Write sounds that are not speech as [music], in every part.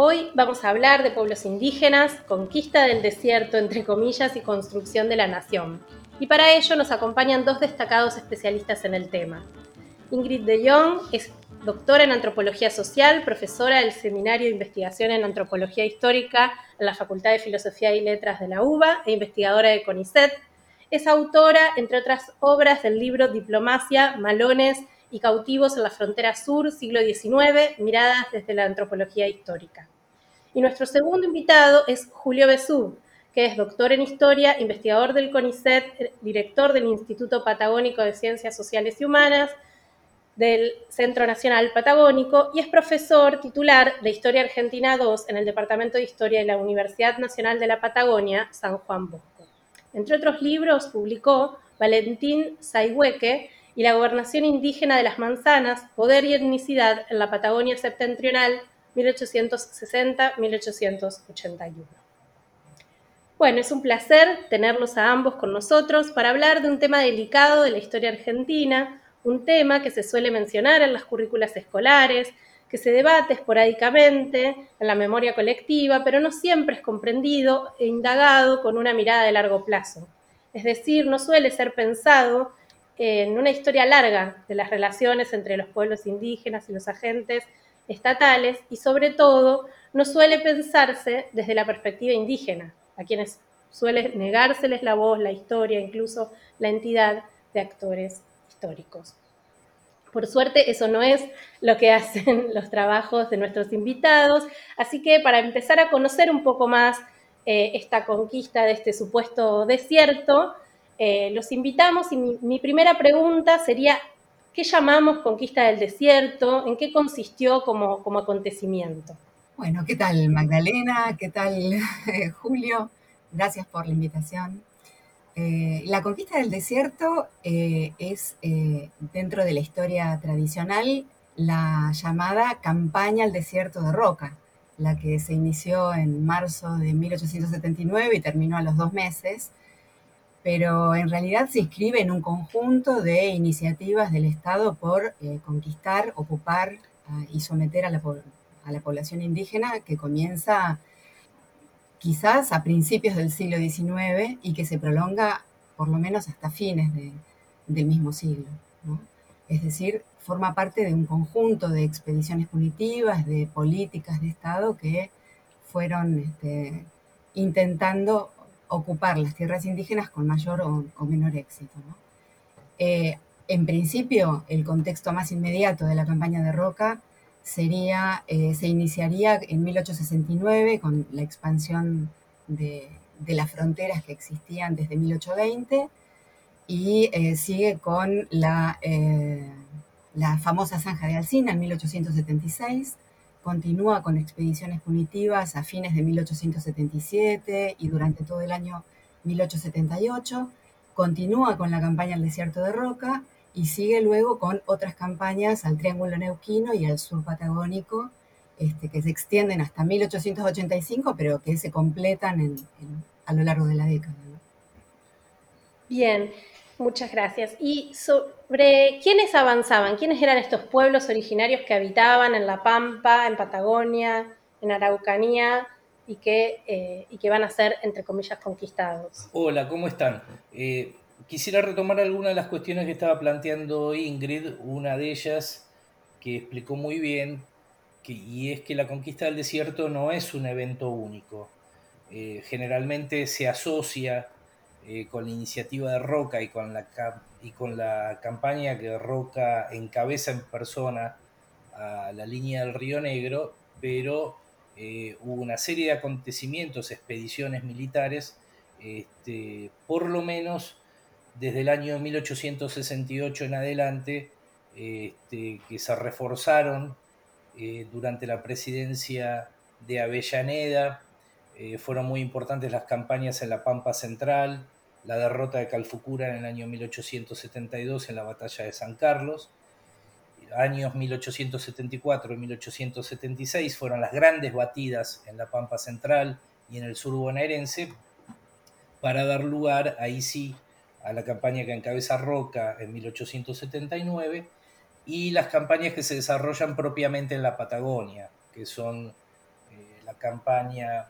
Hoy vamos a hablar de pueblos indígenas, conquista del desierto, entre comillas, y construcción de la nación. Y para ello nos acompañan dos destacados especialistas en el tema. Ingrid de Jong es doctora en antropología social, profesora del Seminario de Investigación en Antropología Histórica en la Facultad de Filosofía y Letras de la UBA e investigadora de CONICET, es autora, entre otras obras, del libro Diplomacia, Malones y Cautivos en la Frontera Sur, siglo XIX, miradas desde la antropología histórica. Y nuestro segundo invitado es Julio Besú, que es doctor en Historia, investigador del CONICET, director del Instituto Patagónico de Ciencias Sociales y Humanas, del Centro Nacional Patagónico y es profesor titular de Historia Argentina II en el Departamento de Historia de la Universidad Nacional de la Patagonia, San Juan Bosco. Entre otros libros, publicó Valentín Saihueque y La gobernación indígena de las manzanas, Poder y etnicidad en la Patagonia septentrional, 1860-1881. Bueno, es un placer tenerlos a ambos con nosotros para hablar de un tema delicado de la historia argentina, un tema que se suele mencionar en las currículas escolares, que se debate esporádicamente en la memoria colectiva, pero no siempre es comprendido e indagado con una mirada de largo plazo. Es decir, no suele ser pensado en una historia larga de las relaciones entre los pueblos indígenas y los agentes estatales y sobre todo no suele pensarse desde la perspectiva indígena, a quienes suele negárseles la voz, la historia, incluso la entidad de actores históricos. Por suerte, eso no es lo que hacen [laughs] los trabajos de nuestros invitados. Así que para empezar a conocer un poco más eh, esta conquista de este supuesto desierto, eh, los invitamos y mi, primera pregunta sería, ¿qué llamamos conquista del desierto? ¿En qué consistió como, como acontecimiento? Bueno, ¿qué tal Magdalena? ¿Qué tal [laughs] Julio? Gracias por la invitación. Eh, la conquista del desierto eh, es, eh, dentro de la historia tradicional, la llamada campaña al desierto de Roca, la que se inició en marzo de 1879 y terminó a los dos meses, pero en realidad se inscribe en un conjunto de iniciativas del Estado por conquistar, ocupar ah, y someter a la, población indígena que comienza quizás a principios del siglo XIX y que se prolonga por lo menos hasta fines del mismo siglo. Es decir, forma parte de un conjunto de expediciones punitivas, de políticas de Estado que fueron este, intentando ocupar las tierras indígenas con mayor o, menor éxito. Eh, en principio, el contexto más inmediato de la campaña de Roca sería, eh, se iniciaría en 1869 con la expansión de, las fronteras que existían desde 1820 y eh, sigue con la famosa zanja de Alcina en 1876, continúa con expediciones punitivas a fines de 1877 y durante todo el año 1878, continúa con la campaña al desierto de Roca y sigue luego con otras campañas al Triángulo Neuquino y al sur patagónico, este, que se extienden hasta 1885, pero que se completan a lo largo de la década. Bien, muchas gracias. ¿Y sobre quiénes avanzaban? ¿Quiénes eran estos pueblos originarios que habitaban en La Pampa, en Patagonia, en Araucanía? Y que, eh, y que van a ser, entre comillas, conquistados. Hola, ¿cómo están? Eh, quisiera retomar algunas de las cuestiones que estaba planteando Ingrid, una de ellas que explicó muy bien, y es que la conquista del desierto no es un evento único. Eh, generalmente se asocia eh, con la iniciativa de Roca y con, la, y con la campaña que Roca encabeza en persona a la línea del Río Negro, pero eh, hubo una serie de acontecimientos, expediciones militares, este, por lo menos desde el año 1868 en adelante, este, que se reforzaron eh, durante la presidencia de Avellaneda, eh, fueron muy importantes las campañas en la Pampa Central, la derrota de Calfucura en el año 1872 en la batalla de San Carlos, años 1874 y 1876 fueron las grandes batidas en la Pampa Central y en el sur bonaerense para dar lugar, ahí sí, a la campaña que encabeza Roca en 1879 y las campañas que se desarrollan propiamente en la Patagonia, que son eh, la campaña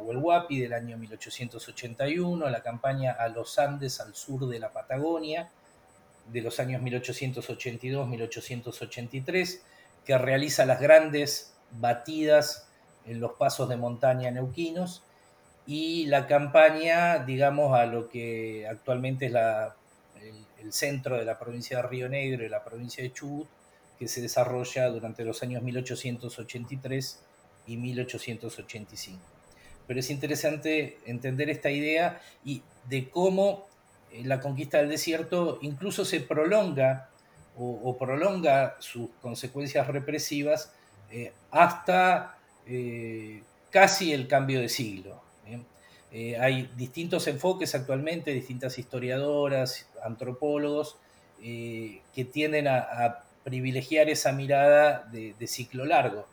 Huelhuapi del año 1881, la campaña a los Andes al sur de la Patagonia de los años 1882-1883, que realiza las grandes batidas en los pasos de montaña neuquinos, y la campaña, digamos, a lo que actualmente es la, el, centro de la provincia de Río Negro y la provincia de Chubut, que se desarrolla durante los años 1883 y 1885. Pero es interesante entender esta idea y de cómo eh, la conquista del desierto incluso se prolonga o, prolonga sus consecuencias represivas eh, hasta eh, casi el cambio de siglo. hay distintos enfoques actualmente, distintas historiadoras, antropólogos, que tienden a, privilegiar esa mirada de, de ciclo largo.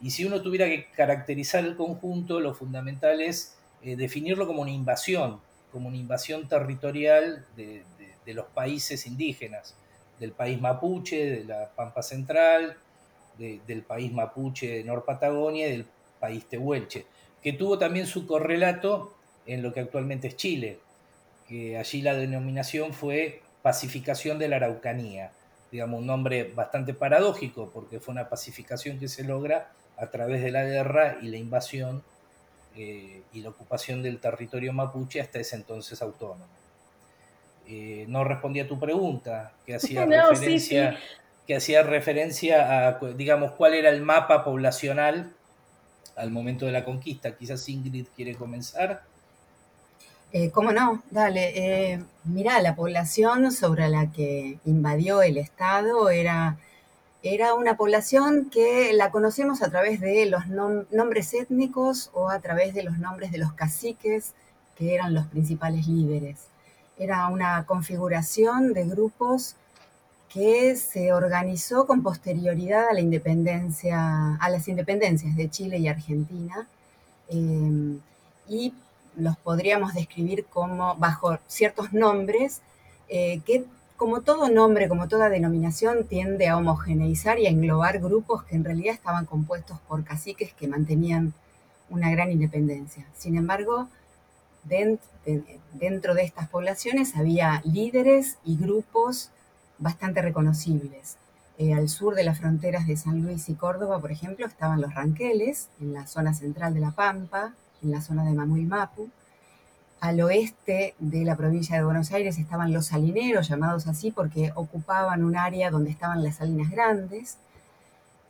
Y si uno tuviera que caracterizar el conjunto, lo fundamental es definirlo como una invasión, como una invasión territorial de, los países indígenas, del país mapuche, de la Pampa Central, del país mapuche de Nor Patagonia y del país tehuelche, que tuvo también su correlato en lo que actualmente es Chile, que allí la denominación fue pacificación de la Araucanía, digamos un nombre bastante paradójico porque fue una pacificación que se logra a través de la guerra y la invasión eh, y la ocupación del territorio mapuche hasta ese entonces autónomo. Eh, no respondí a tu pregunta, que hacía, [laughs] referencia, que hacía referencia a, digamos, cuál era el mapa poblacional al momento de la conquista. Quizás Ingrid quiere comenzar. Eh, ¿Cómo no? Dale. mira, la población sobre la que invadió el Estado era era una población que la conocemos a través de los nombres étnicos o a través de los nombres de los caciques, que eran los principales líderes. Era una configuración de grupos que se organizó con posterioridad a la independencia, a las independencias de Chile y Argentina, eh, y los podríamos describir como bajo ciertos nombres eh, que como todo nombre, como toda denominación, tiende a homogeneizar y a englobar grupos que en realidad estaban compuestos por caciques que mantenían una gran independencia. Sin embargo, dentro de estas poblaciones había líderes y grupos bastante reconocibles. Eh, al sur de las fronteras de San Luis y Córdoba, por ejemplo, estaban los ranqueles, en la zona central de La Pampa, en la zona de Mamuimapu, al oeste de la provincia de Buenos Aires estaban los salineros, llamados así porque ocupaban un área donde estaban las salinas grandes.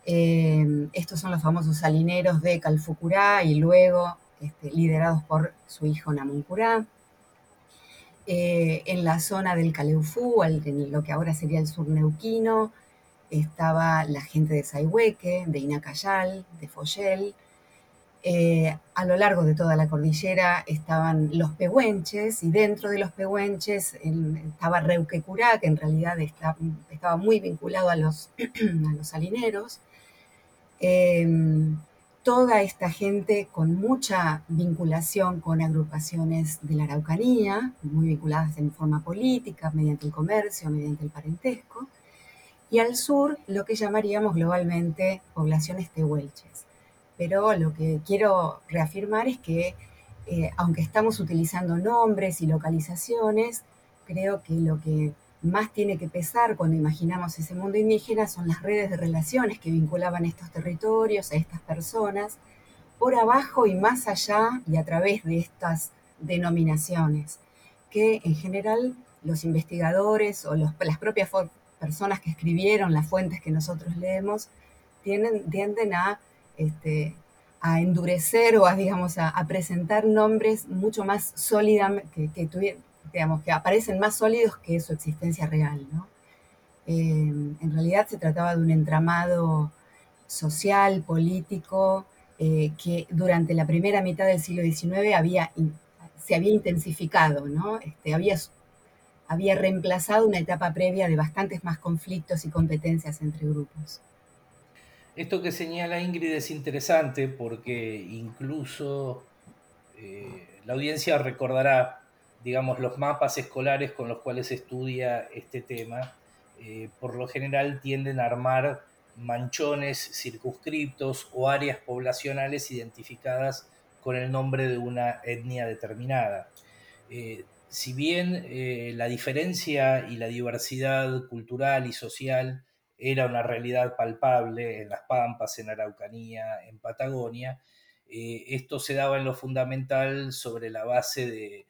Eh, estos son los famosos salineros de Calfucurá y luego este, liderados por su hijo Namuncurá. Eh, en la zona del Caleufú, en lo que ahora sería el sur neuquino, estaba la gente de Saihueque, de Inacayal, de Foyel, eh, a lo largo de toda la cordillera estaban los pehuenches y dentro de los pehuenches estaba Reuquecurá, que en realidad estaba muy vinculado [clears throat] a los, salineros. Em, toda esta gente con mucha vinculación con agrupaciones de la Araucanía, muy vinculadas en forma política, mediante el comercio, mediante el parentesco. Y al sur, lo que llamaríamos globalmente poblaciones tehuelches pero lo que quiero reafirmar es que eh, aunque estamos utilizando nombres y localizaciones, creo que lo que más tiene que pesar cuando imaginamos ese mundo indígena son las redes de relaciones que vinculaban estos territorios, a estas personas, por abajo y más allá y a través de estas denominaciones, que en general los investigadores o las propias personas que escribieron las fuentes que nosotros leemos tienden a este, a endurecer o a, digamos, a, presentar nombres mucho más sólidos, que, digamos, que aparecen más sólidos que su existencia real. Eh, en realidad se trataba de un entramado social, político, eh, que durante la primera mitad del siglo XIX había, se había intensificado, ¿no? Este, había, había reemplazado una etapa previa de bastantes más conflictos y competencias entre grupos. Esto que señala Ingrid es interesante porque incluso eh, la audiencia recordará, digamos, los mapas escolares con los cuales estudia este tema. Eh, por lo general tienden a armar manchones circunscriptos o áreas poblacionales identificadas con el nombre de una etnia determinada. Eh, si bien la diferencia y la diversidad cultural y social era una realidad palpable en las Pampas, en Araucanía, en Patagonia, eh, esto se daba en lo fundamental sobre la base de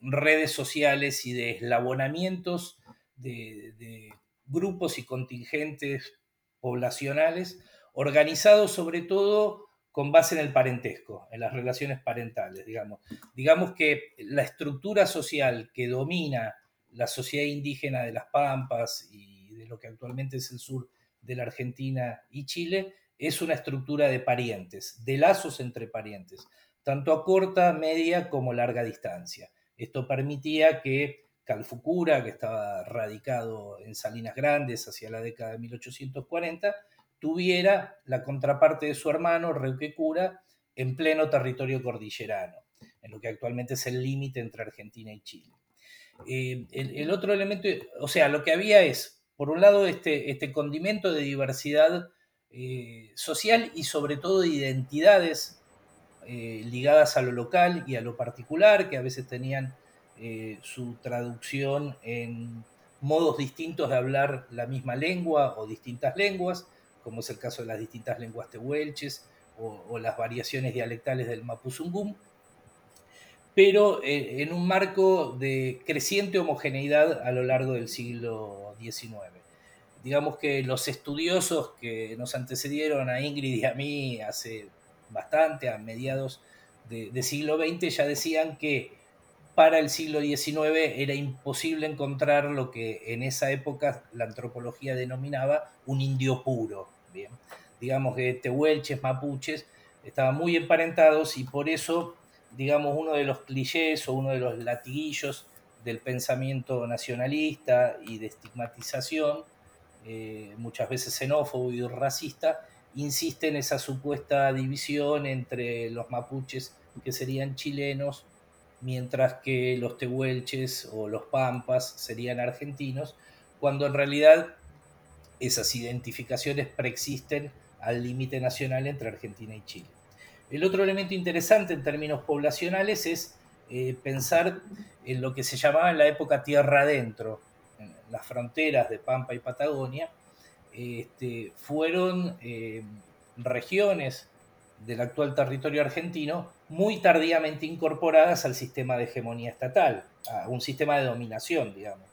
redes sociales y de eslabonamientos de grupos y contingentes poblacionales, organizados sobre todo con base en el parentesco, en las relaciones parentales, digamos. Digamos que la estructura social que domina la sociedad indígena de las Pampas y de lo que actualmente es el sur de la Argentina y Chile es una estructura de parientes, de lazos entre parientes, tanto a corta, media como larga distancia. Esto permitía que Calfucura, que estaba radicado en Salinas Grandes hacia la década de 1840, tuviera la contraparte de su hermano, Reuquecura, en pleno territorio cordillerano, en lo que actualmente es el límite entre Argentina y Chile. Eh, el, otro elemento, o sea, lo que había es, por un lado, este, este condimento de diversidad eh, social y sobre todo de identidades eh, ligadas a lo local y a lo particular, que a veces tenían eh, su traducción en modos distintos de hablar la misma lengua o distintas lenguas, como es el caso de las distintas lenguas tehuelches o, las variaciones dialectales del mapuzungún, pero eh, en un marco de creciente homogeneidad a lo largo del siglo XIX. Digamos que los estudiosos que nos antecedieron a Ingrid y a mí hace bastante, a mediados de siglo XX, ya decían que para el siglo XIX era imposible encontrar lo que en esa época la antropología denominaba un indio puro. Bien. Digamos que tehuelches, mapuches estaban muy emparentados y por eso, digamos, uno de los clichés o uno de los latiguillos del pensamiento nacionalista y de estigmatización, eh, muchas veces xenófobo y racista, insiste en esa supuesta división entre los mapuches que serían chilenos mientras que los tehuelches o los pampas serían argentinos, cuando en realidad esas identificaciones preexisten al límite nacional entre Argentina y Chile. El otro elemento interesante en términos poblacionales es eh, pensar en lo que se llamaba en la época tierra adentro, las fronteras de Pampa y Patagonia, este, fueron eh, regiones del actual territorio argentino muy tardíamente incorporadas al sistema de hegemonía estatal, a un sistema de dominación, digamos.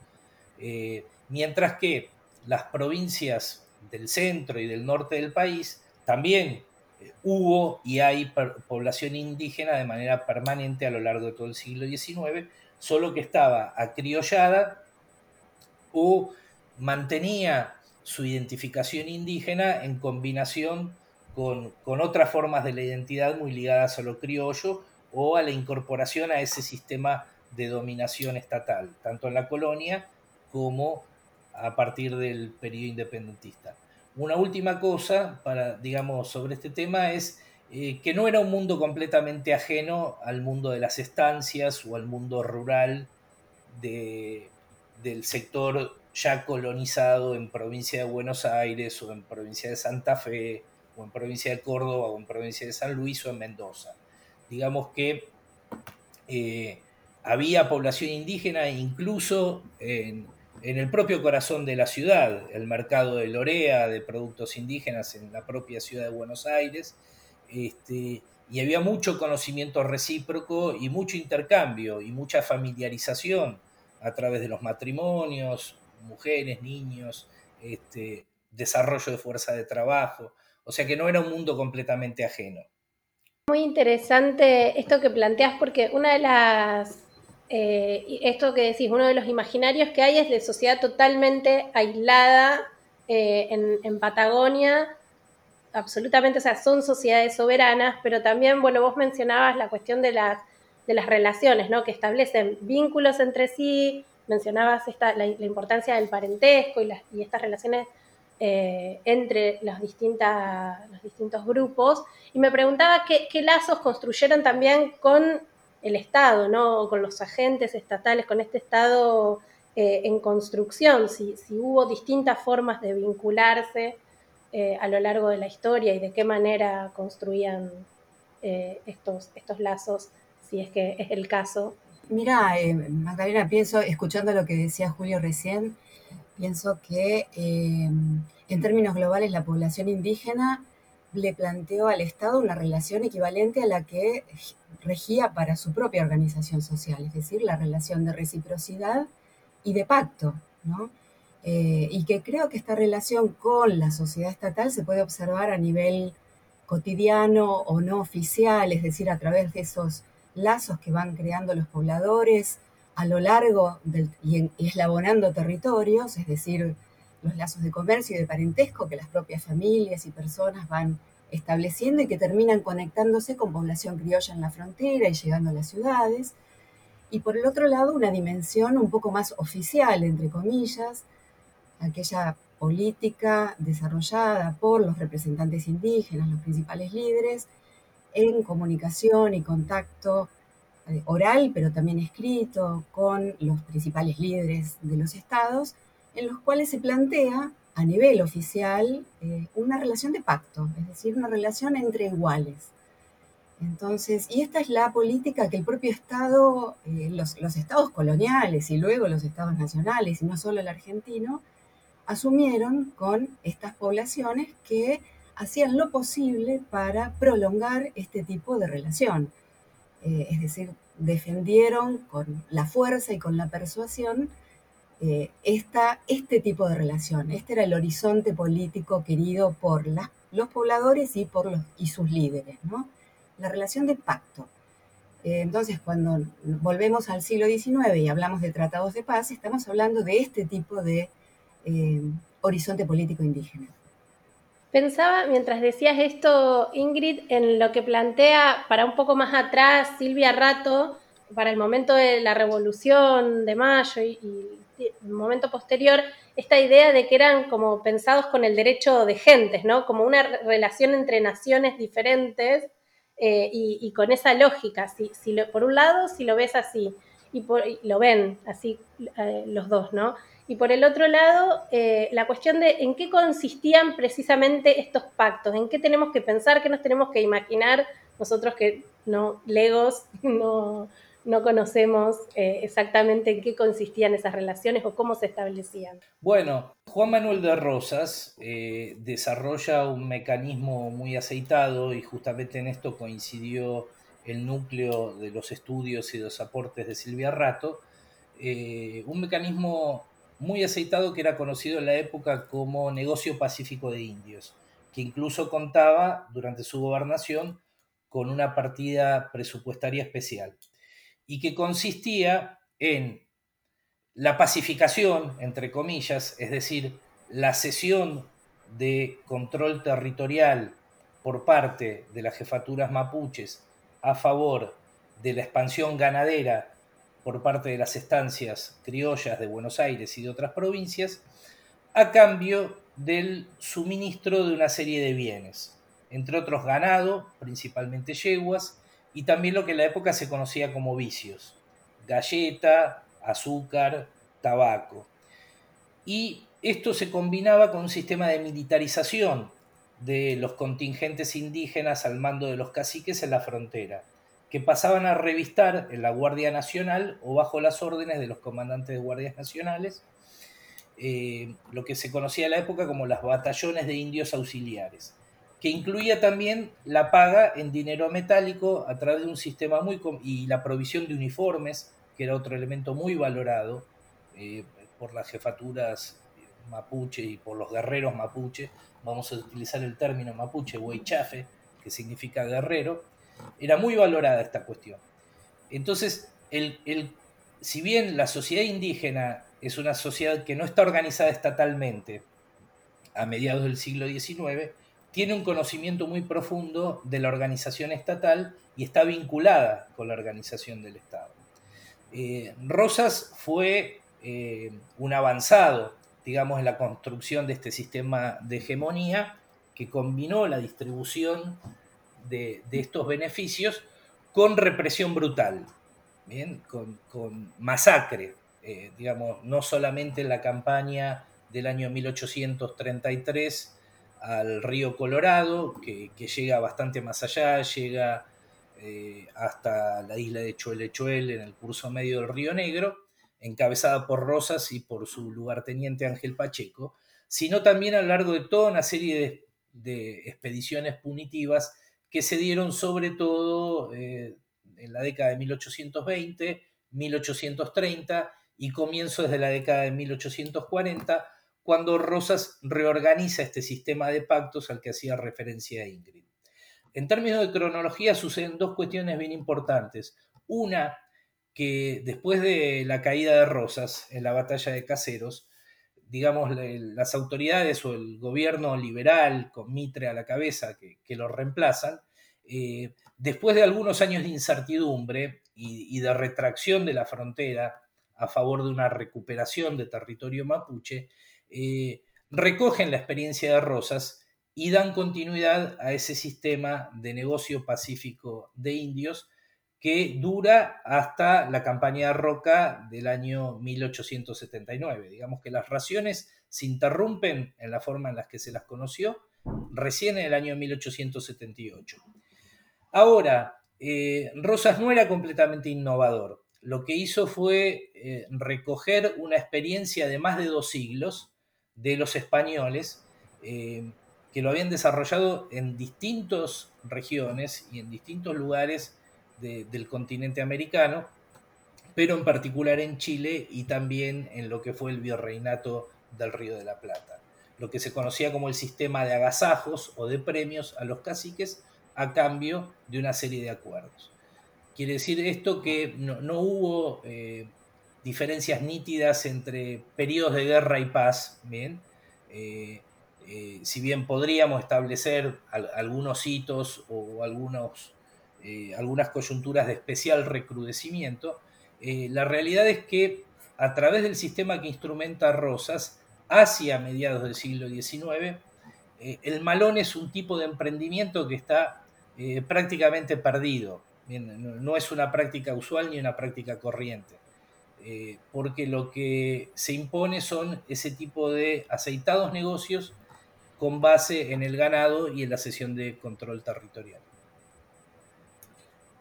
Eh, mientras que las provincias del centro y del norte del país también hubo y hay población indígena de manera permanente a lo largo de todo el siglo XIX, solo que estaba acriollada o mantenía su identificación indígena en combinación con, otras formas de la identidad muy ligadas a lo criollo o a la incorporación a ese sistema de dominación estatal, tanto en la colonia como a partir del periodo independentista. Una última cosa para, digamos, sobre este tema es eh, que no era un mundo completamente ajeno al mundo de las estancias o al mundo rural del sector ya colonizado en provincia de Buenos Aires o en provincia de Santa Fe o en provincia de Córdoba, o en provincia de San Luis, o en Mendoza. Digamos que eh, había población indígena incluso en, el propio corazón de la ciudad, el mercado de Lorea, de productos indígenas en la propia ciudad de Buenos Aires, este, y había mucho conocimiento recíproco y mucho intercambio y mucha familiarización a través de los matrimonios, mujeres, niños, este, desarrollo de fuerza de trabajo. O sea que no era un mundo completamente ajeno. Muy interesante esto que planteas porque una de las, eh, esto que decís, uno de los imaginarios que hay es de sociedad totalmente aislada eh, en, Patagonia, absolutamente, o sea, son sociedades soberanas, pero también, bueno, vos mencionabas la cuestión de las, de las relaciones, ¿no? Que establecen vínculos entre sí, mencionabas esta, la, importancia del parentesco y, las, y estas relaciones eh, entre los, distintas, los distintos grupos, y me preguntaba qué, qué lazos construyeron también con el Estado, ¿no? con los agentes estatales, con este Estado eh, en construcción, si, hubo distintas formas de vincularse eh, a lo largo de la historia y de qué manera construían eh, estos, estos lazos, si es que es el caso. Mira, Magdalena, pienso, escuchando lo que decía Julio recién, pienso que en términos globales la población indígena le planteó al Estado una relación equivalente a la que regía para su propia organización social, es decir, la relación de reciprocidad y de pacto, ¿no? Eh, y que creo que esta relación con la sociedad estatal se puede observar a nivel cotidiano o no oficial, es decir, a través de esos lazos que van creando los pobladores a lo largo del, y, eslabonando territorios, es decir, los lazos de comercio y de parentesco que las propias familias y personas van estableciendo y que terminan conectándose con población criolla en la frontera y llegando a las ciudades. Y por el otro lado, una dimensión un poco más oficial, entre comillas, aquella política desarrollada por los representantes indígenas, los principales líderes, en comunicación y contacto eh, oral, pero también escrito, con los principales líderes de los estados, en los cuales se plantea a nivel oficial eh, una relación de pacto, es decir, una relación entre iguales. Entonces, y esta es la política que el propio Estado, eh, los, estados coloniales y luego los estados nacionales, y no solo el argentino, asumieron con estas poblaciones que hacían lo posible para prolongar este tipo de relación. Eh, es decir, defendieron con la fuerza y con la persuasión eh, este tipo de relación. Este era el horizonte político querido por los pobladores y por los, y sus líderes, ¿no? La relación de pacto. Eh, entonces, cuando volvemos al siglo XIX y hablamos de tratados de paz, estamos hablando de este tipo de eh, horizonte político indígena. Pensaba, mientras decías esto, Ingrid, en lo que plantea para un poco más atrás Silvia Rato, para el momento de la Revolución de Mayo y un momento posterior, esta idea de que eran como pensados con el derecho de gentes, ¿no? Como una relación entre naciones diferentes eh, y, con esa lógica. Si, por un lado, si lo ves así, y, lo ven así eh, los dos, ¿no? Y por el otro lado, eh, la cuestión de en qué consistían precisamente estos pactos, en qué tenemos que pensar, qué nos tenemos que imaginar nosotros que no, legos, [laughs] no, no conocemos eh, exactamente en qué consistían esas relaciones o cómo se establecían. Bueno, Juan Manuel de Rosas eh, desarrolla un mecanismo muy aceitado y justamente en esto coincidió el núcleo de los estudios y los aportes de Silvia Rato, eh, un mecanismo muy aceitado que era conocido en la época como negocio pacífico de indios, que incluso contaba durante su gobernación con una partida presupuestaria especial y que consistía en la pacificación, entre comillas, es decir, la cesión de control territorial por parte de las jefaturas mapuches a favor de la expansión ganadera por parte de las estancias criollas de Buenos Aires y de otras provincias, a cambio del suministro de una serie de bienes, entre otros ganado, principalmente yeguas, y también lo que en la época se conocía como vicios, galleta, azúcar, tabaco. Y esto se combinaba con un sistema de militarización de los contingentes indígenas al mando de los caciques en la frontera, que pasaban a revistar en la Guardia Nacional o bajo las órdenes de los comandantes de guardias nacionales, eh, lo que se conocía en la época como las batallones de indios auxiliares que incluía también la paga en dinero metálico a través de un sistema muy... y la provisión de uniformes, que era otro elemento muy valorado eh, por las jefaturas mapuche y por los guerreros mapuche, vamos a utilizar el término mapuche, huaychafe, que significa guerrero, era muy valorada esta cuestión. Entonces, el, el, si bien la sociedad indígena es una sociedad que no está organizada estatalmente a mediados del siglo XIX, tiene un conocimiento muy profundo de la organización estatal y está vinculada con la organización del Estado. Eh, Rosas fue eh, un avanzado, digamos, en la construcción de este sistema de hegemonía que combinó la distribución de, estos beneficios con represión brutal, ¿bien? Con, masacre, eh, digamos, no solamente en la campaña del año 1833 al río Colorado, que, llega bastante más allá, llega eh, hasta la isla de Chuelechuel en el curso medio del río Negro, encabezada por Rosas y por su lugarteniente Ángel Pacheco, sino también a lo largo de toda una serie de expediciones punitivas que se dieron sobre todo eh, en la década de 1820, 1830 y comienzos de la década de 1840, cuando Rosas reorganiza este sistema de pactos al que hacía referencia Ingrid. En términos de cronología suceden dos cuestiones bien importantes. Una, que después de la caída de Rosas en la batalla de Caseros, digamos, las autoridades o el gobierno liberal con Mitre a la cabeza que, lo reemplazan, eh, después de algunos años de incertidumbre y, de retracción de la frontera a favor de una recuperación de territorio mapuche, eh, recogen la experiencia de Rosas y dan continuidad a ese sistema de negocio pacífico de indios que dura hasta la campaña Roca del año 1879. Digamos que las raciones se interrumpen en la forma en la que se las conoció recién en el año 1878. Ahora, eh, Rosas no era completamente innovador. Lo que hizo fue eh, recoger una experiencia de más de dos siglos de los españoles eh, que lo habían desarrollado en distintas regiones y en distintos lugares del continente americano, pero en particular en Chile y también en lo que fue el virreinato del Río de la Plata, lo que se conocía como el sistema de agasajos o de premios a los caciques a cambio de una serie de acuerdos. Quiere decir esto que no, hubo eh, diferencias nítidas entre periodos de guerra y paz, ¿bien? Eh, eh, si bien podríamos establecer algunos hitos o algunos eh, algunas coyunturas de especial recrudecimiento, la realidad es que a través del sistema que instrumenta Rosas, hacia mediados del siglo XIX, el malón es un tipo de emprendimiento que está prácticamente perdido. no, es una práctica usual ni una práctica corriente, porque lo que se impone son ese tipo de aceitados negocios con base en el ganado y en la sesión de control territorial.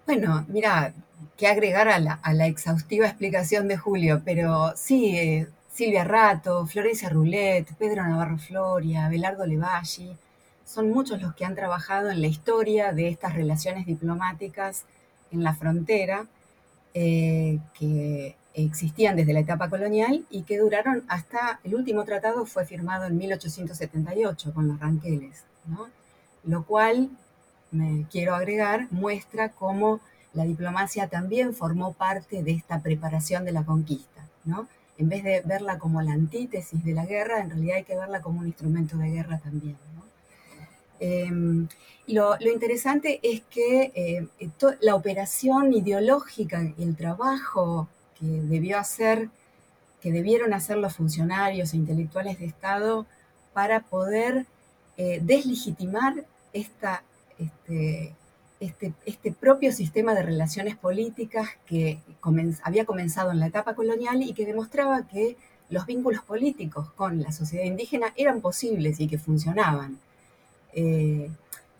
Bueno, mira, que agregar a la, exhaustiva explicación de Julio, pero sí, eh, Silvia Rato, Florencia Roulet, Pedro Navarro Floria, Belardo Levalli, son muchos los que han trabajado en la historia de estas relaciones diplomáticas en la frontera, eh, que existían desde la etapa colonial y que duraron hasta el último tratado fue firmado en 1878 con los ranqueles, ¿no? lo cual me quiero agregar, muestra cómo la diplomacia también formó parte de esta preparación de la conquista, ¿no? En vez de verla como la antítesis de la guerra, en realidad hay que verla como un instrumento de guerra también. Em, y lo, interesante es que eh, la operación ideológica el trabajo debió hacer, que debieron hacer los funcionarios e intelectuales de Estado para poder eh, deslegitimar este, este, este, propio sistema de relaciones políticas que había comenzado en la etapa colonial y que demostraba que los vínculos políticos con la sociedad indígena eran posibles y que funcionaban. Eh,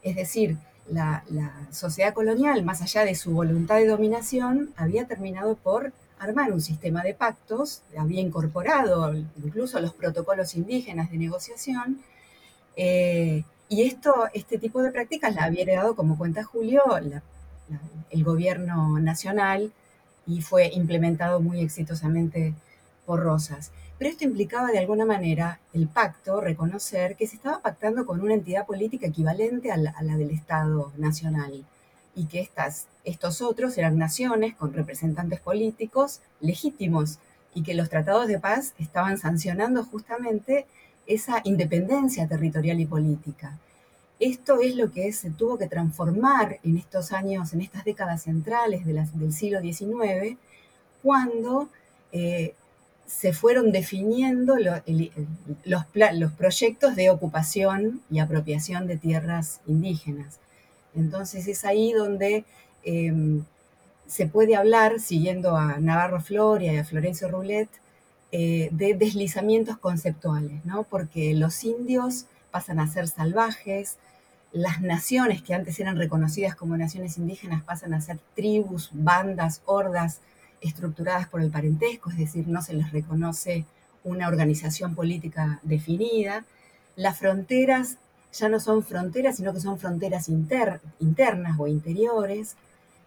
es decir, la, sociedad colonial, más allá de su voluntad de dominación, había terminado por armar un sistema de pactos, había incorporado incluso los protocolos indígenas de negociación, eh, y esto, este tipo de prácticas la había heredado, como cuenta Julio, el gobierno nacional y fue implementado muy exitosamente por Rosas. Pero esto implicaba de alguna manera el pacto, reconocer que se estaba pactando con una entidad política equivalente a la, del Estado nacional y que estas, estos otros eran naciones con representantes políticos legítimos y que los tratados de paz estaban sancionando justamente esa independencia territorial y política. esto es lo que se tuvo que transformar en estos años, en estas décadas centrales del siglo XIX, cuando eh, se fueron definiendo los, proyectos de ocupación y apropiación de tierras indígenas. Entonces es ahí donde em, se puede hablar, siguiendo a Navarro Floria y a Florencio Roulet, eh, de deslizamientos conceptuales, ¿no? porque los indios pasan a ser salvajes, las naciones que antes eran reconocidas como naciones indígenas pasan a ser tribus, bandas, hordas estructuradas por el parentesco, es decir, no se les reconoce una organización política definida. Las fronteras ya no son fronteras, sino que son fronteras internas o interiores.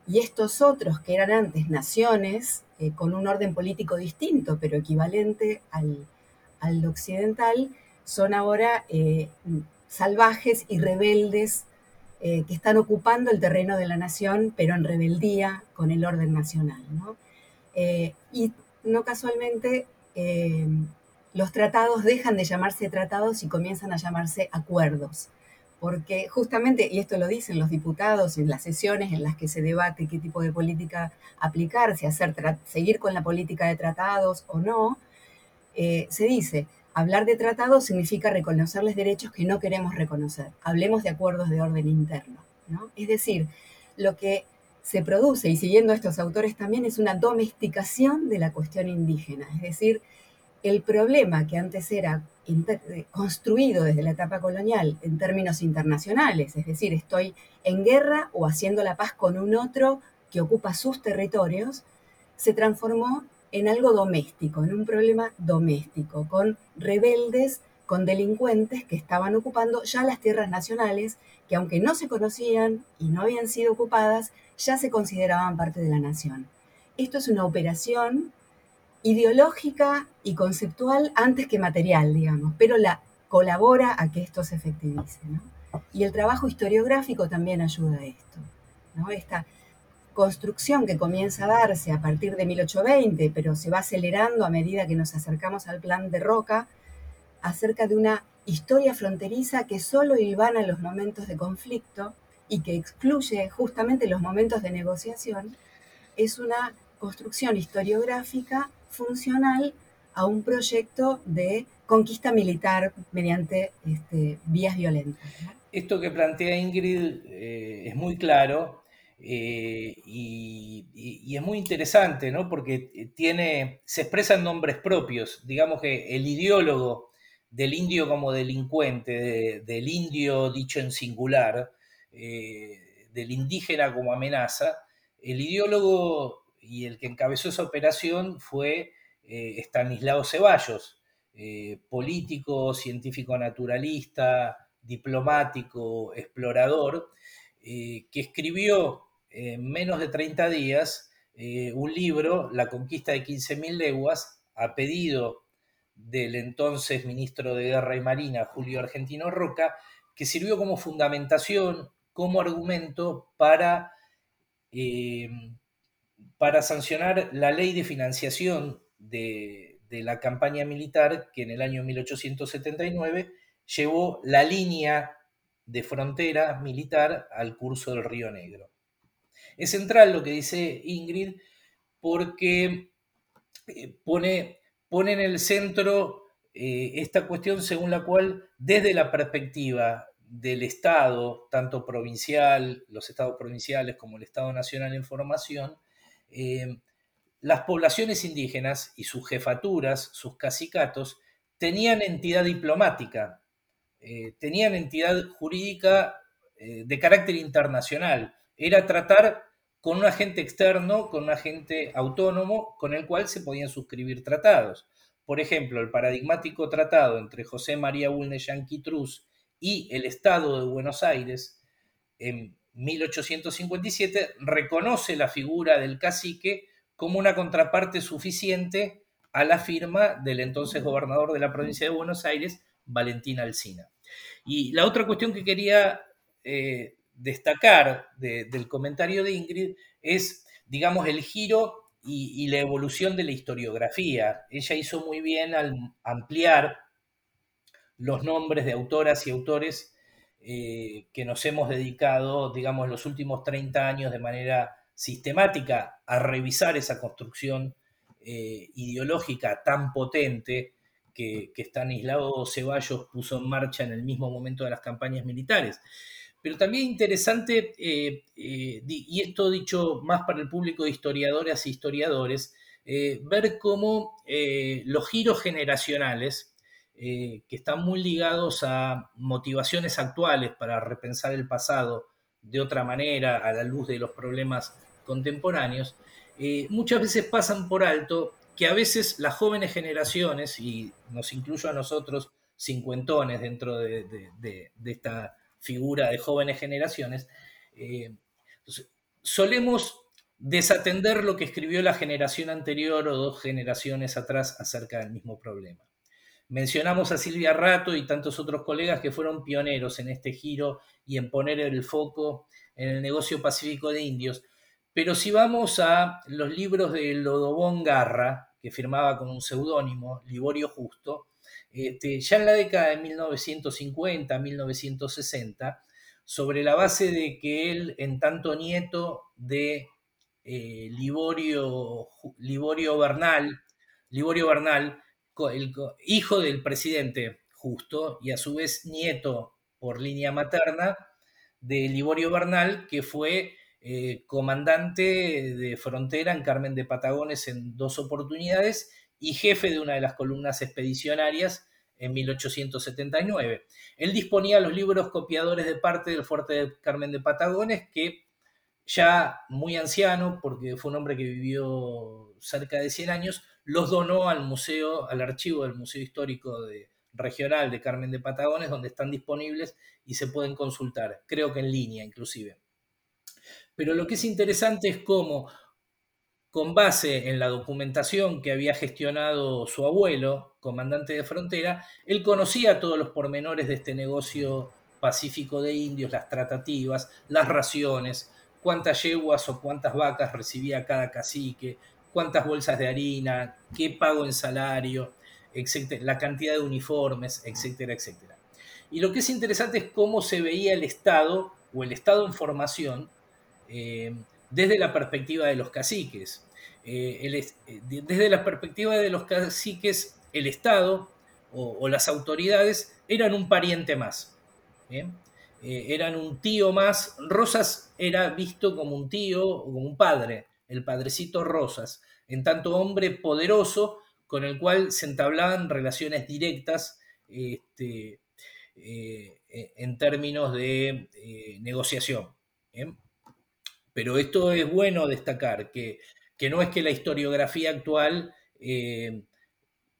Y estos otros, que eran antes naciones, eh, con un orden político distinto, pero equivalente al, occidental, son ahora eh, salvajes y rebeldes eh, que están ocupando el terreno de la nación, pero en rebeldía con el orden nacional. y no casualmente los tratados dejan de llamarse tratados y comienzan a llamarse acuerdos porque justamente, y esto lo dicen los diputados en las sesiones en las que se debate qué tipo de política aplicar, si hacer seguir con la política de tratados o no, eh, se dice, hablar de tratados significa reconocerles derechos que no queremos reconocer. Hablemos de acuerdos de orden interno. ¿no? Es decir, lo que se produce, y siguiendo a estos autores también, es una domesticación de la cuestión indígena. Es decir, el problema que antes era eh, construido desde la etapa colonial en términos internacionales, es decir, estoy en guerra o haciendo la paz con un otro que ocupa sus territorios, se transformó en algo doméstico, en un problema doméstico, con rebeldes, con delincuentes que estaban ocupando ya las tierras nacionales, que aunque no se conocían y no habían sido ocupadas, ya se consideraban parte de la nación. Esto es una operación ideológica y conceptual antes que material, digamos, pero la colabora a que esto se efectivice. Y el trabajo historiográfico también ayuda a esto. ¿no? Esta construcción que comienza a darse a partir de 1820, pero se va acelerando a medida que nos acercamos al plan de Roca, acerca de una historia fronteriza que solo ilvana los momentos de conflicto y que excluye justamente los momentos de negociación, es una construcción historiográfica funcional a un proyecto de conquista militar mediante este, vías violentas. Esto que plantea Ingrid eh, es muy claro eh, y, es muy interesante, ¿no? Porque tiene, se expresan nombres propios. Digamos que el ideólogo del indio como delincuente, del indio dicho en singular, eh, del indígena como amenaza, el ideólogo y el que encabezó esa operación fue eh, Estanislao Ceballos, eh, político, científico naturalista, diplomático, explorador, eh, que escribió en menos de 30 días un libro, La conquista de 15.000 leguas, a pedido del entonces ministro de Guerra y Marina, Julio Argentino Roca, que sirvió como fundamentación, como argumento para para sancionar la ley de financiación de, la campaña militar que en el año 1879 llevó la línea de frontera militar al curso del Río Negro. Es central lo que dice Ingrid porque eh, pone, en el centro eh, esta cuestión según la cual desde la perspectiva del Estado, tanto provincial, los estados provinciales como el Estado Nacional en formación, eh, las poblaciones indígenas y sus jefaturas, sus cacicatos, tenían entidad diplomática, eh, tenían entidad jurídica eh, de carácter internacional. Era tratar con un agente externo, con un agente autónomo, con el cual se podían suscribir tratados. Por ejemplo, el paradigmático tratado entre José María Bulnes Yanquitruz y el Estado de Buenos Aires en 1857 reconoce la figura del cacique como una contraparte suficiente a la firma del entonces gobernador de la provincia de Buenos Aires, Valentín Alsina. Y la otra cuestión que quería eh, destacar del comentario de Ingrid es, digamos, el giro y, y, la evolución de la historiografía. Ella hizo muy bien al ampliar los nombres de autoras y autores eh, que nos hemos dedicado, digamos, los últimos 30 años de manera sistemática a revisar esa construcción eh, ideológica tan potente que, que Stanislao Ceballos puso en marcha en el mismo momento de las campañas militares. Pero también interesante, eh, y esto dicho más para el público de historiadoras e historiadores, ver cómo los giros generacionales eh, que están muy ligados a motivaciones actuales para repensar el pasado de otra manera a la luz de los problemas contemporáneos, eh, muchas veces pasan por alto que a veces las jóvenes generaciones, y nos incluyo a nosotros cincuentones dentro de, esta figura de jóvenes generaciones, eh, solemos desatender lo que escribió la generación anterior o dos generaciones atrás acerca del mismo problema. Mencionamos a Silvia Rato y tantos otros colegas que fueron pioneros en este giro y en poner el foco en el negocio pacífico de indios. Pero si vamos a los libros de Lodobón Garra, que firmaba con un seudónimo, Liborio Justo, este, ya en la década de 1950, 1960, sobre la base de que él, en tanto nieto de eh, Liborio, Liborio Bernal, Liborio Bernal, el hijo del presidente justo y a su vez nieto por línea materna de Liborio Bernal, que fue eh, comandante de frontera en Carmen de Patagones en dos oportunidades y jefe de una de las columnas expedicionarias en 1879. Él disponía los libros copiadores de parte del fuerte de Carmen de Patagones, que ya muy anciano, porque fue un hombre que vivió cerca de 100 años, los donó al museo, al archivo del Museo Histórico Regional de Carmen de Patagones, donde están disponibles y se pueden consultar, creo que en línea inclusive. Pero lo que es interesante es cómo, con base en la documentación que había gestionado su abuelo, comandante de frontera, él conocía todos los pormenores de este negocio pacífico de indios, las tratativas, las raciones, cuántas yeguas o cuántas vacas recibía cada cacique, cuántas bolsas de harina, qué pago en salario, etcétera, la cantidad de uniformes, etcétera, etcétera. Y lo que es interesante es cómo se veía el Estado o el Estado en formación eh, desde la perspectiva de los caciques. Eh, eh, desde la perspectiva de los caciques, el Estado o, las autoridades eran un pariente más. eran un tío más. Rosas era visto como un tío o un padre, el padrecito Rosas en tanto hombre poderoso con el cual se entablaban relaciones directas este, eh, en términos de eh, negociación. Pero esto es bueno destacar, que, que, no es que la historiografía actual eh,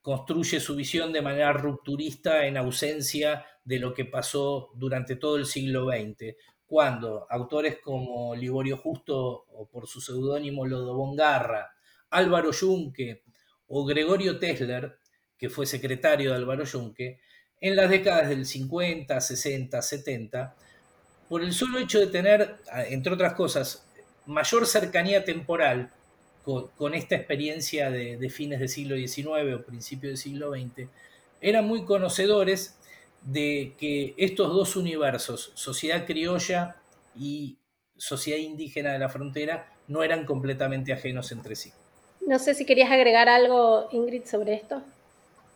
construye su visión de manera rupturista en ausencia de lo que pasó durante todo el siglo XX, cuando autores como Liborio Justo o por su seudónimo Lodobón Garra, Álvaro Yunque o Gregorio Tesler, que fue secretario de Álvaro Yunque, en las décadas del 50, 60, 70, por el solo hecho de tener, entre otras cosas, mayor cercanía temporal con, esta experiencia de, fines del siglo XIX o principios del siglo XX, eran muy conocedores de que estos dos universos, sociedad criolla y sociedad indígena de la frontera, no eran completamente ajenos entre sí. No sé si querías agregar algo, Ingrid, sobre esto.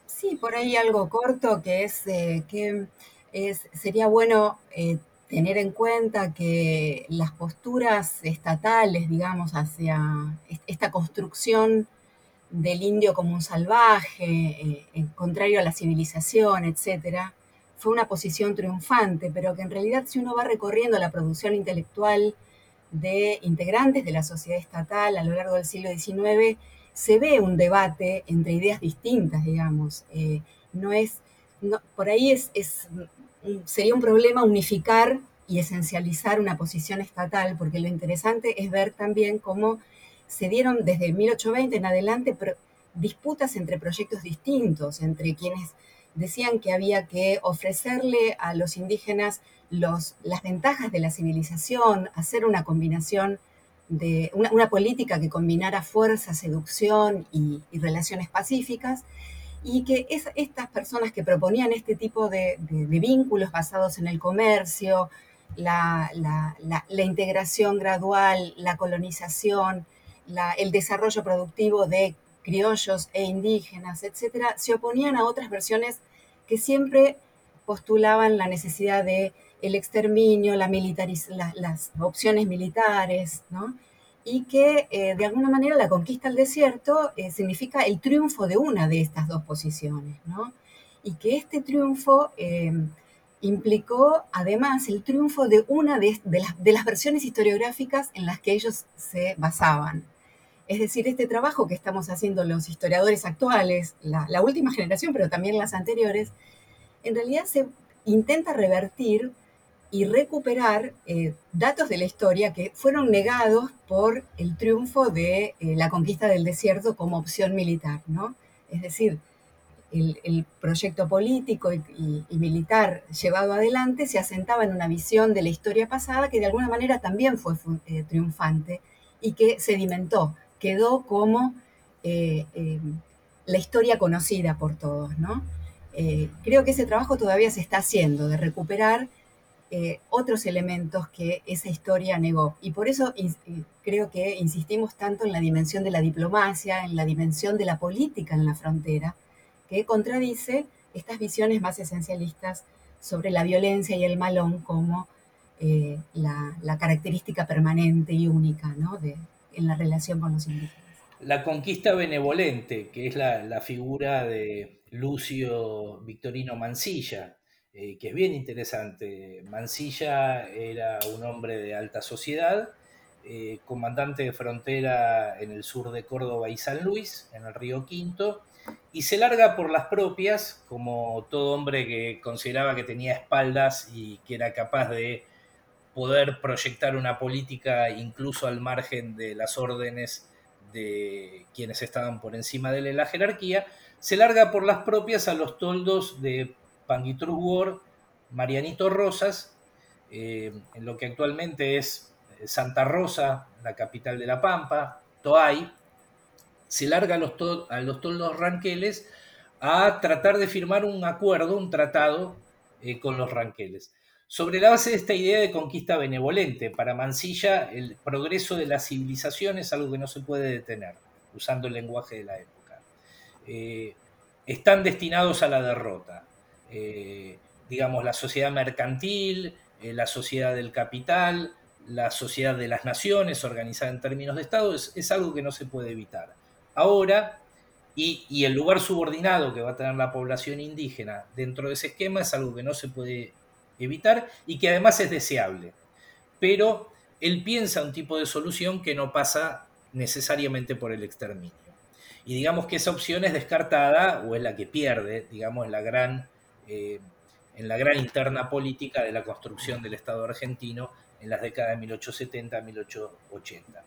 Sí, por ahí algo corto que es eh, que sería bueno eh, tener en cuenta que las posturas estatales, digamos, hacia esta construcción del indio como un salvaje, eh, contrario a la civilización, etcétera, fue una posición triunfante, pero que en realidad si uno va recorriendo la producción intelectual de integrantes de la sociedad estatal a lo largo del siglo XIX, se ve un debate entre ideas distintas, digamos. Eh, no es, por ahí es, sería un problema unificar y esencializar una posición estatal, porque lo interesante es ver también cómo se dieron desde 1820 en adelante disputas entre proyectos distintos, entre quienes decían que había que ofrecerle a los indígenas las ventajas de la civilización, hacer una combinación de una, política que combinara fuerza, seducción y, relaciones pacíficas, y que estas personas que proponían este tipo de, vínculos basados en el comercio, la, integración gradual, la colonización, el desarrollo productivo de criollos e indígenas, etcétera, se oponían a otras versiones que siempre postulaban la necesidad de el exterminio, la las opciones militares, ¿no? y que eh, de alguna manera la conquista del desierto eh, significa el triunfo de una de estas dos posiciones, ¿no? y que este triunfo eh, implicó además el triunfo de una de, las, versiones historiográficas en las que ellos se basaban. Es decir, este trabajo que estamos haciendo los historiadores actuales, la última generación, pero también las anteriores, en realidad se intenta revertir y recuperar eh, datos de la historia que fueron negados por el triunfo de eh, la conquista del desierto como opción militar, ¿no? Es decir, el, proyecto político y, militar llevado adelante se asentaba en una visión de la historia pasada que de alguna manera también fue eh, triunfante y que sedimentó, quedó como la historia conocida por todos, ¿no? creo que ese trabajo todavía se está haciendo, de recuperar eh, otros elementos que esa historia negó. Y por eso creo que insistimos tanto en la dimensión de la diplomacia, en la dimensión de la política en la frontera, que contradice estas visiones más esencialistas sobre la violencia y el malón como eh, la, característica permanente y única en la relación con los indígenas. La conquista benevolente, que es la, figura de Lucio Victorino Mansilla, eh, que es bien interesante. Mansilla era un hombre de alta sociedad, eh, comandante de frontera en el sur de Córdoba y San Luis, en el río Quinto, y se larga por las propias, como todo hombre que consideraba que tenía espaldas y que era capaz de poder proyectar una política incluso al margen de las órdenes de quienes estaban por encima de la jerarquía, se larga por las propias a los toldos de Panguitrus Marianito Rosas, eh, en lo que actualmente es eh, Santa Rosa, la capital de La Pampa, Toay, se larga a los, a los toldos ranqueles a tratar de firmar un acuerdo, un tratado eh, con los ranqueles. Sobre la base de esta idea de conquista benevolente, para Mansilla el progreso de la civilización es algo que no se puede detener, usando el lenguaje de la época. están destinados a la derrota. Eh, digamos, la sociedad mercantil, eh, la sociedad del capital, la sociedad de las naciones organizada en términos de Estado, es, algo que no se puede evitar. Ahora, y, el lugar subordinado que va a tener la población indígena dentro de ese esquema es algo que no se puede evitar y que además es deseable. Pero él piensa un tipo de solución que no pasa necesariamente por el exterminio. Y digamos que esa opción es descartada o es la que pierde, digamos, la gran eh, en la gran interna política de la construcción del Estado argentino en las décadas de 1870 a 1880.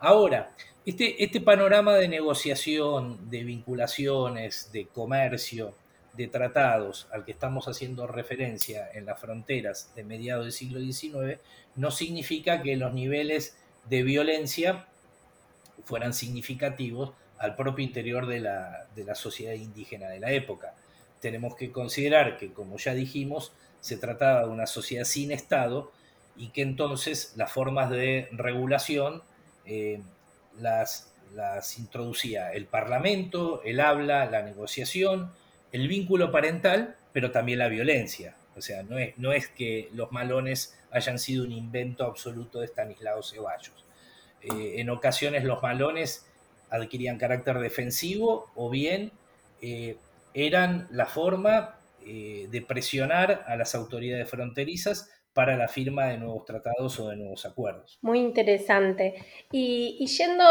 Ahora, este, este panorama de negociación, de vinculaciones, de comercio, de tratados al que estamos haciendo referencia en las fronteras de mediados del siglo XIX, no significa que los niveles de violencia fueran significativos al propio interior de la, de la sociedad indígena de la época. Tenemos que considerar que, como ya dijimos, se trataba de una sociedad sin Estado y que entonces las formas de regulación eh, las, las introducía el Parlamento, el habla, la negociación, el vínculo parental, pero también la violencia. O sea, no es, que los malones hayan sido un invento absoluto de Stanislao Ceballos. Eh, en ocasiones los malones adquirían carácter defensivo o bien eh, eran la forma eh, de presionar a las autoridades fronterizas para la firma de nuevos tratados o de nuevos acuerdos. Muy interesante. Y, yendo,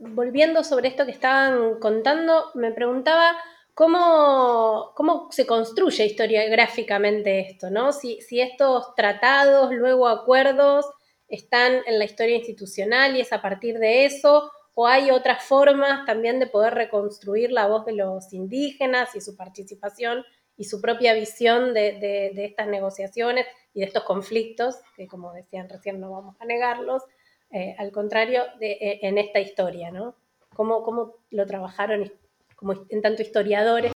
volviendo sobre esto que estaban contando, me preguntaba cómo, cómo se construye historiográficamente esto, ¿no? Si, si estos tratados, luego acuerdos, están en la historia institucional y es a partir de eso, o hay otras formas también de poder reconstruir la voz de los indígenas y su participación y su propia visión de, estas negociaciones y de estos conflictos, que como decían recién no vamos a negarlos, eh, al contrario, eh, en esta historia, ¿no? ¿Cómo, ¿Cómo, lo trabajaron como en tanto historiadores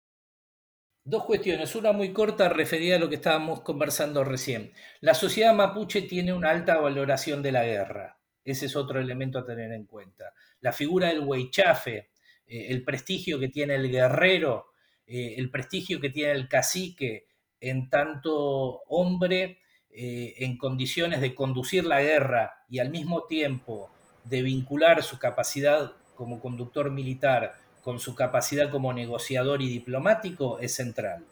Dos cuestiones. Una muy corta referida a lo que estábamos conversando recién. La sociedad mapuche tiene una alta valoración de la guerra. Ese es otro elemento a tener en cuenta. La figura del huaychafe, eh, el prestigio que tiene el guerrero, eh, el prestigio que tiene el cacique en tanto hombre eh, en condiciones de conducir la guerra y al mismo tiempo de vincular su capacidad como conductor militar con su capacidad como negociador y diplomático es central.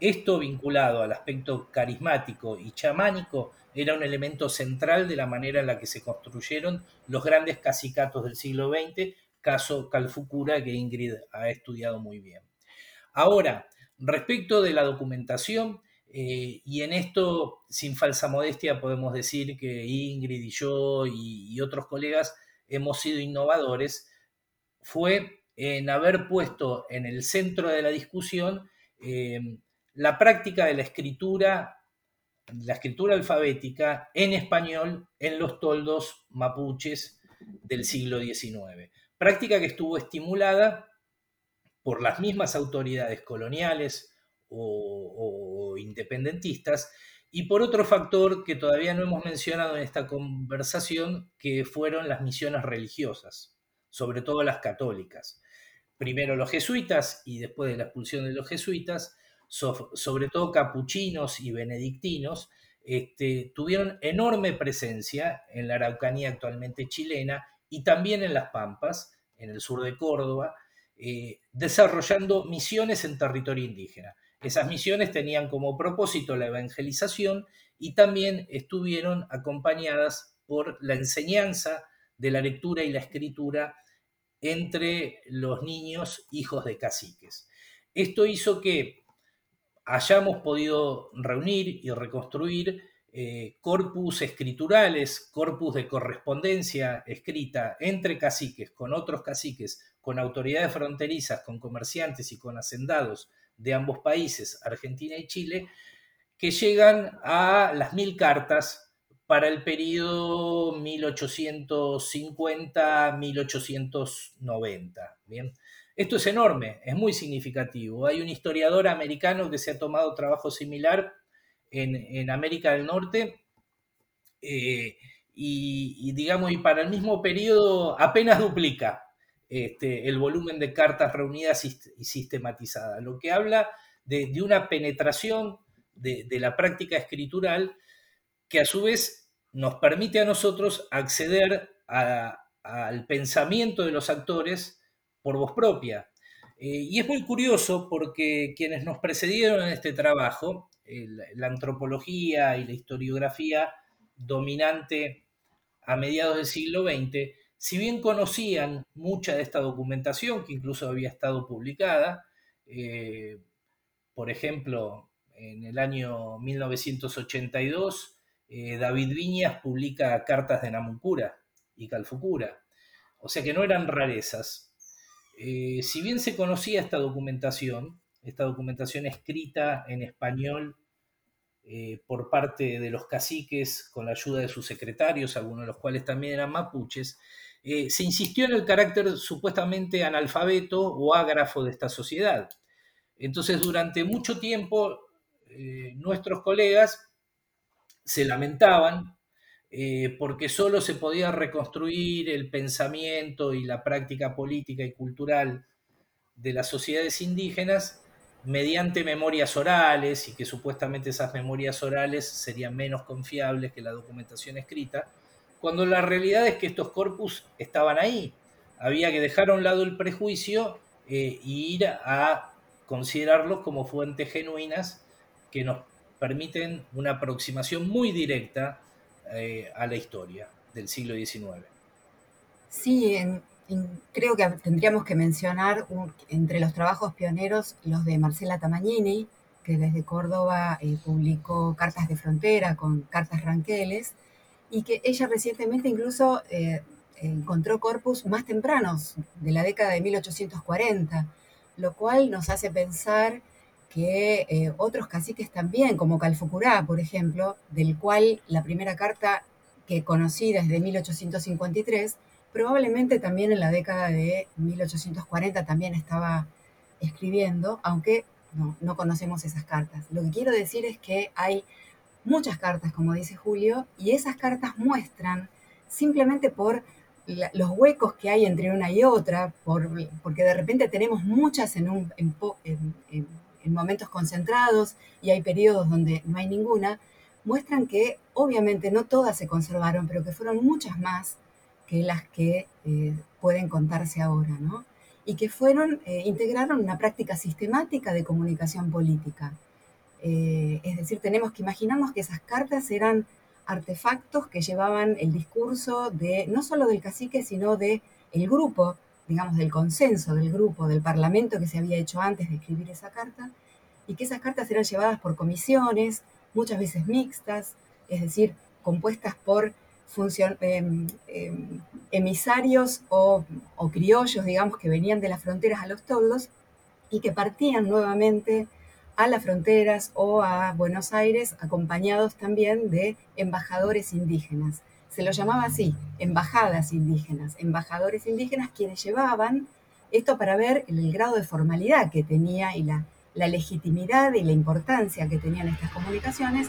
Esto vinculado al aspecto carismático y chamánico era un elemento central de la manera en la que se construyeron los grandes cacicatos del siglo XX, caso Calfucura que Ingrid ha estudiado muy bien. Ahora, respecto de la documentación, eh, y en esto, sin falsa modestia, podemos decir que Ingrid y yo y otros colegas hemos sido innovadores, fue en haber puesto en el centro de la discusión eh, la práctica de la escritura, la escritura alfabética en español en los toldos mapuches del siglo XIX. Práctica que estuvo estimulada por las mismas autoridades coloniales o independentistas y por otro factor que todavía no hemos mencionado en esta conversación, que fueron las misiones religiosas, sobre todo las católicas primero los jesuitas y después de la expulsión de los jesuitas, sobre todo capuchinos y benedictinos, este, tuvieron enorme presencia en la Araucanía actualmente chilena y también en las Pampas, en el sur de Córdoba, eh, desarrollando misiones en territorio indígena. Esas misiones tenían como propósito la evangelización y también estuvieron acompañadas por la enseñanza de la lectura y la escritura entre los niños hijos de caciques. Esto hizo que hayamos podido reunir y reconstruir eh, corpus escriturales, corpus de correspondencia escrita entre caciques, con otros caciques, con autoridades fronterizas, con comerciantes y con hacendados de ambos países, Argentina y Chile, que llegan a las mil cartas para el periodo 1850-1890. Bien, esto es enorme, es muy significativo. Hay un historiador americano que se ha tomado trabajo similar en, América del Norte eh, y, digamos, y para el mismo periodo apenas duplica este, el volumen de cartas reunidas y sistematizadas, lo que habla de, una penetración de, de la práctica escritural que a su vez nos permite a nosotros acceder al pensamiento de los actores por voz propia. Eh, y es muy curioso porque quienes nos precedieron en este trabajo, la antropología y la historiografía dominante a mediados del siglo XX, si bien conocían mucha de esta documentación, que incluso había estado publicada, eh, por ejemplo, en el año 1982, eh, David Viñas publica cartas de Namuncura y Calfucura, o sea que no eran rarezas. Eh, si bien se conocía esta documentación, esta documentación escrita en español eh, por parte de los caciques con la ayuda de sus secretarios, algunos de los cuales también eran mapuches, se insistió en el carácter supuestamente analfabeto o ágrafo de esta sociedad. Entonces, durante mucho tiempo, nuestros colegas se lamentaban eh, porque solo se podía reconstruir el pensamiento y la práctica política y cultural de las sociedades indígenas mediante memorias orales y que supuestamente esas memorias orales serían menos confiables que la documentación escrita, cuando la realidad es que estos corpus estaban ahí. Había que dejar a un lado el prejuicio e ir a considerarlos como fuentes genuinas que nos permiten una aproximación muy directa eh, a la historia del siglo XIX. Sí, creo que tendríamos que mencionar entre los trabajos pioneros los de Marcela Tamagnini, que desde Córdoba eh, publicó Cartas de Frontera con cartas ranqueles, y que ella recientemente incluso eh, encontró corpus más tempranos, de la década de 1840, lo cual nos hace pensar que eh, otros caciques también, como Calfucurá, por ejemplo, del cual la primera carta que conocí desde 1853, probablemente también en la década de 1840 también estaba escribiendo, aunque no, no conocemos esas cartas. Lo que quiero decir es que hay muchas cartas, como dice Julio, y esas cartas muestran simplemente por los huecos que hay entre una y otra, porque de repente tenemos muchas en, un, en, momentos concentrados y hay periodos donde no hay ninguna, muestran que obviamente no todas se conservaron, pero que fueron muchas más que las que eh, pueden contarse ahora, ¿no? Y que fueron, eh, integraron una práctica sistemática de comunicación política. Eh, es decir, tenemos que imaginarnos que esas cartas eran artefactos que llevaban el discurso de no solo del cacique, sino de grupo, digamos, del consenso del grupo, del parlamento que se había hecho antes de escribir esa carta, y que esas cartas eran llevadas por comisiones, muchas veces mixtas, es decir, compuestas por em, em, emisarios o, o, criollos, digamos, que venían de las fronteras a los toldos y que partían nuevamente a las fronteras o a Buenos Aires, acompañados también de embajadores indígenas. Se lo llamaba así, embajadas indígenas, embajadores indígenas quienes llevaban esto para ver el, grado de formalidad que tenía y la, la legitimidad y la importancia que tenían estas comunicaciones.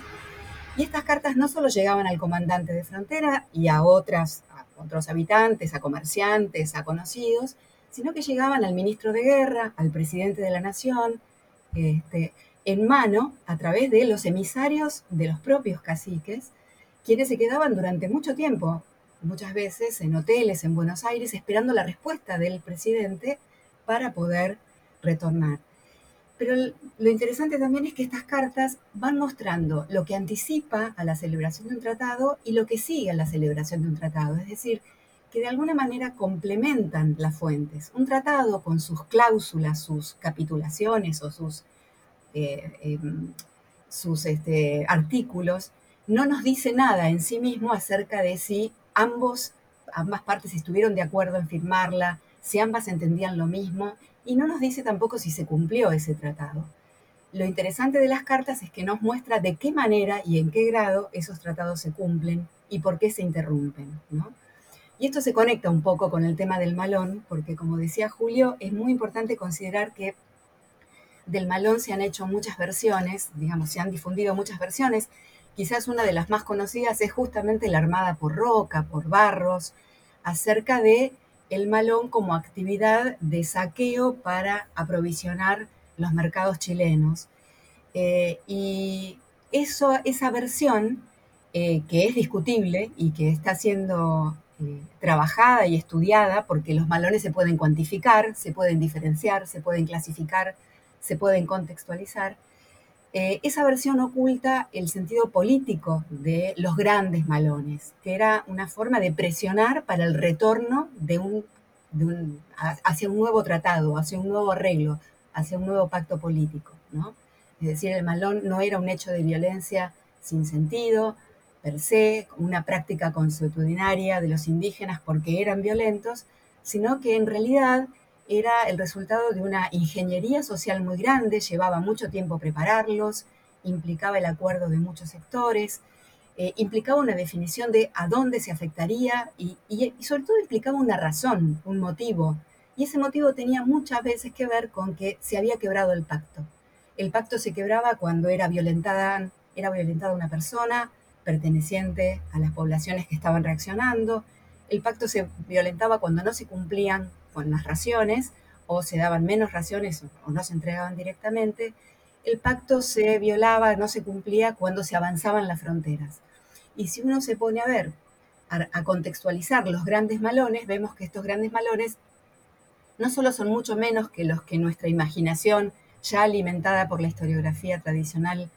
Y estas cartas no solo llegaban al comandante de frontera y a, otras, a otros habitantes, a comerciantes, a conocidos, sino que llegaban al ministro de guerra, al presidente de la nación, este, en mano a través de los emisarios de los propios caciques, quienes se quedaban durante mucho tiempo, muchas veces en hoteles en Buenos Aires, esperando la respuesta del presidente para poder retornar. Pero lo interesante también es que estas cartas van mostrando lo que anticipa a la celebración de un tratado y lo que sigue a la celebración de un tratado. Es decir, que de alguna manera complementan las fuentes. Un tratado con sus cláusulas, sus capitulaciones o sus, eh, em, sus este, artículos, no nos dice nada en sí mismo acerca de si ambos, ambas partes estuvieron de acuerdo en firmarla, si ambas entendían lo mismo, y no nos dice tampoco si se cumplió ese tratado. Lo interesante de las cartas es que nos muestra de qué manera y en qué grado esos tratados se cumplen y por qué se interrumpen. ¿no? Y esto se conecta un poco con el tema del malón, porque como decía Julio, es muy importante considerar que del malón se han hecho muchas versiones, digamos, se han difundido muchas versiones. Quizás una de las más conocidas es justamente la Armada por Roca, por Barros, acerca de el malón como actividad de saqueo para aprovisionar los mercados chilenos. Eh, y eso, esa versión, eh, que es discutible y que está siendo eh, trabajada y estudiada porque los malones se pueden cuantificar, se pueden diferenciar, se pueden clasificar, se pueden contextualizar. Eh, esa versión oculta el sentido político de los grandes malones, que era una forma de presionar para el retorno de un, hacia un nuevo tratado, hacia un nuevo arreglo, hacia un nuevo pacto político. ¿no? Es decir, el malón no era un hecho de violencia sin sentido, per se, una práctica consuetudinaria de los indígenas porque eran violentos, sino que en realidad era el resultado de una ingeniería social muy grande, llevaba mucho tiempo prepararlos, implicaba el acuerdo de muchos sectores, eh, implicaba una definición de a dónde se afectaría y, y, sobre todo implicaba una razón, un motivo. Y ese motivo tenía muchas veces que ver con que se había quebrado el pacto. El pacto se quebraba cuando era violentada, era violentada una persona, perteneciente a las poblaciones que estaban reaccionando. El pacto se violentaba cuando no se cumplían con las raciones o se daban menos raciones o no se entregaban directamente. El pacto se violaba, no se cumplía cuando se avanzaban las fronteras. Y si uno se pone a ver, a, contextualizar los grandes malones, vemos que estos grandes malones no solo son mucho menos que los que nuestra imaginación, ya alimentada por la historiografía tradicional,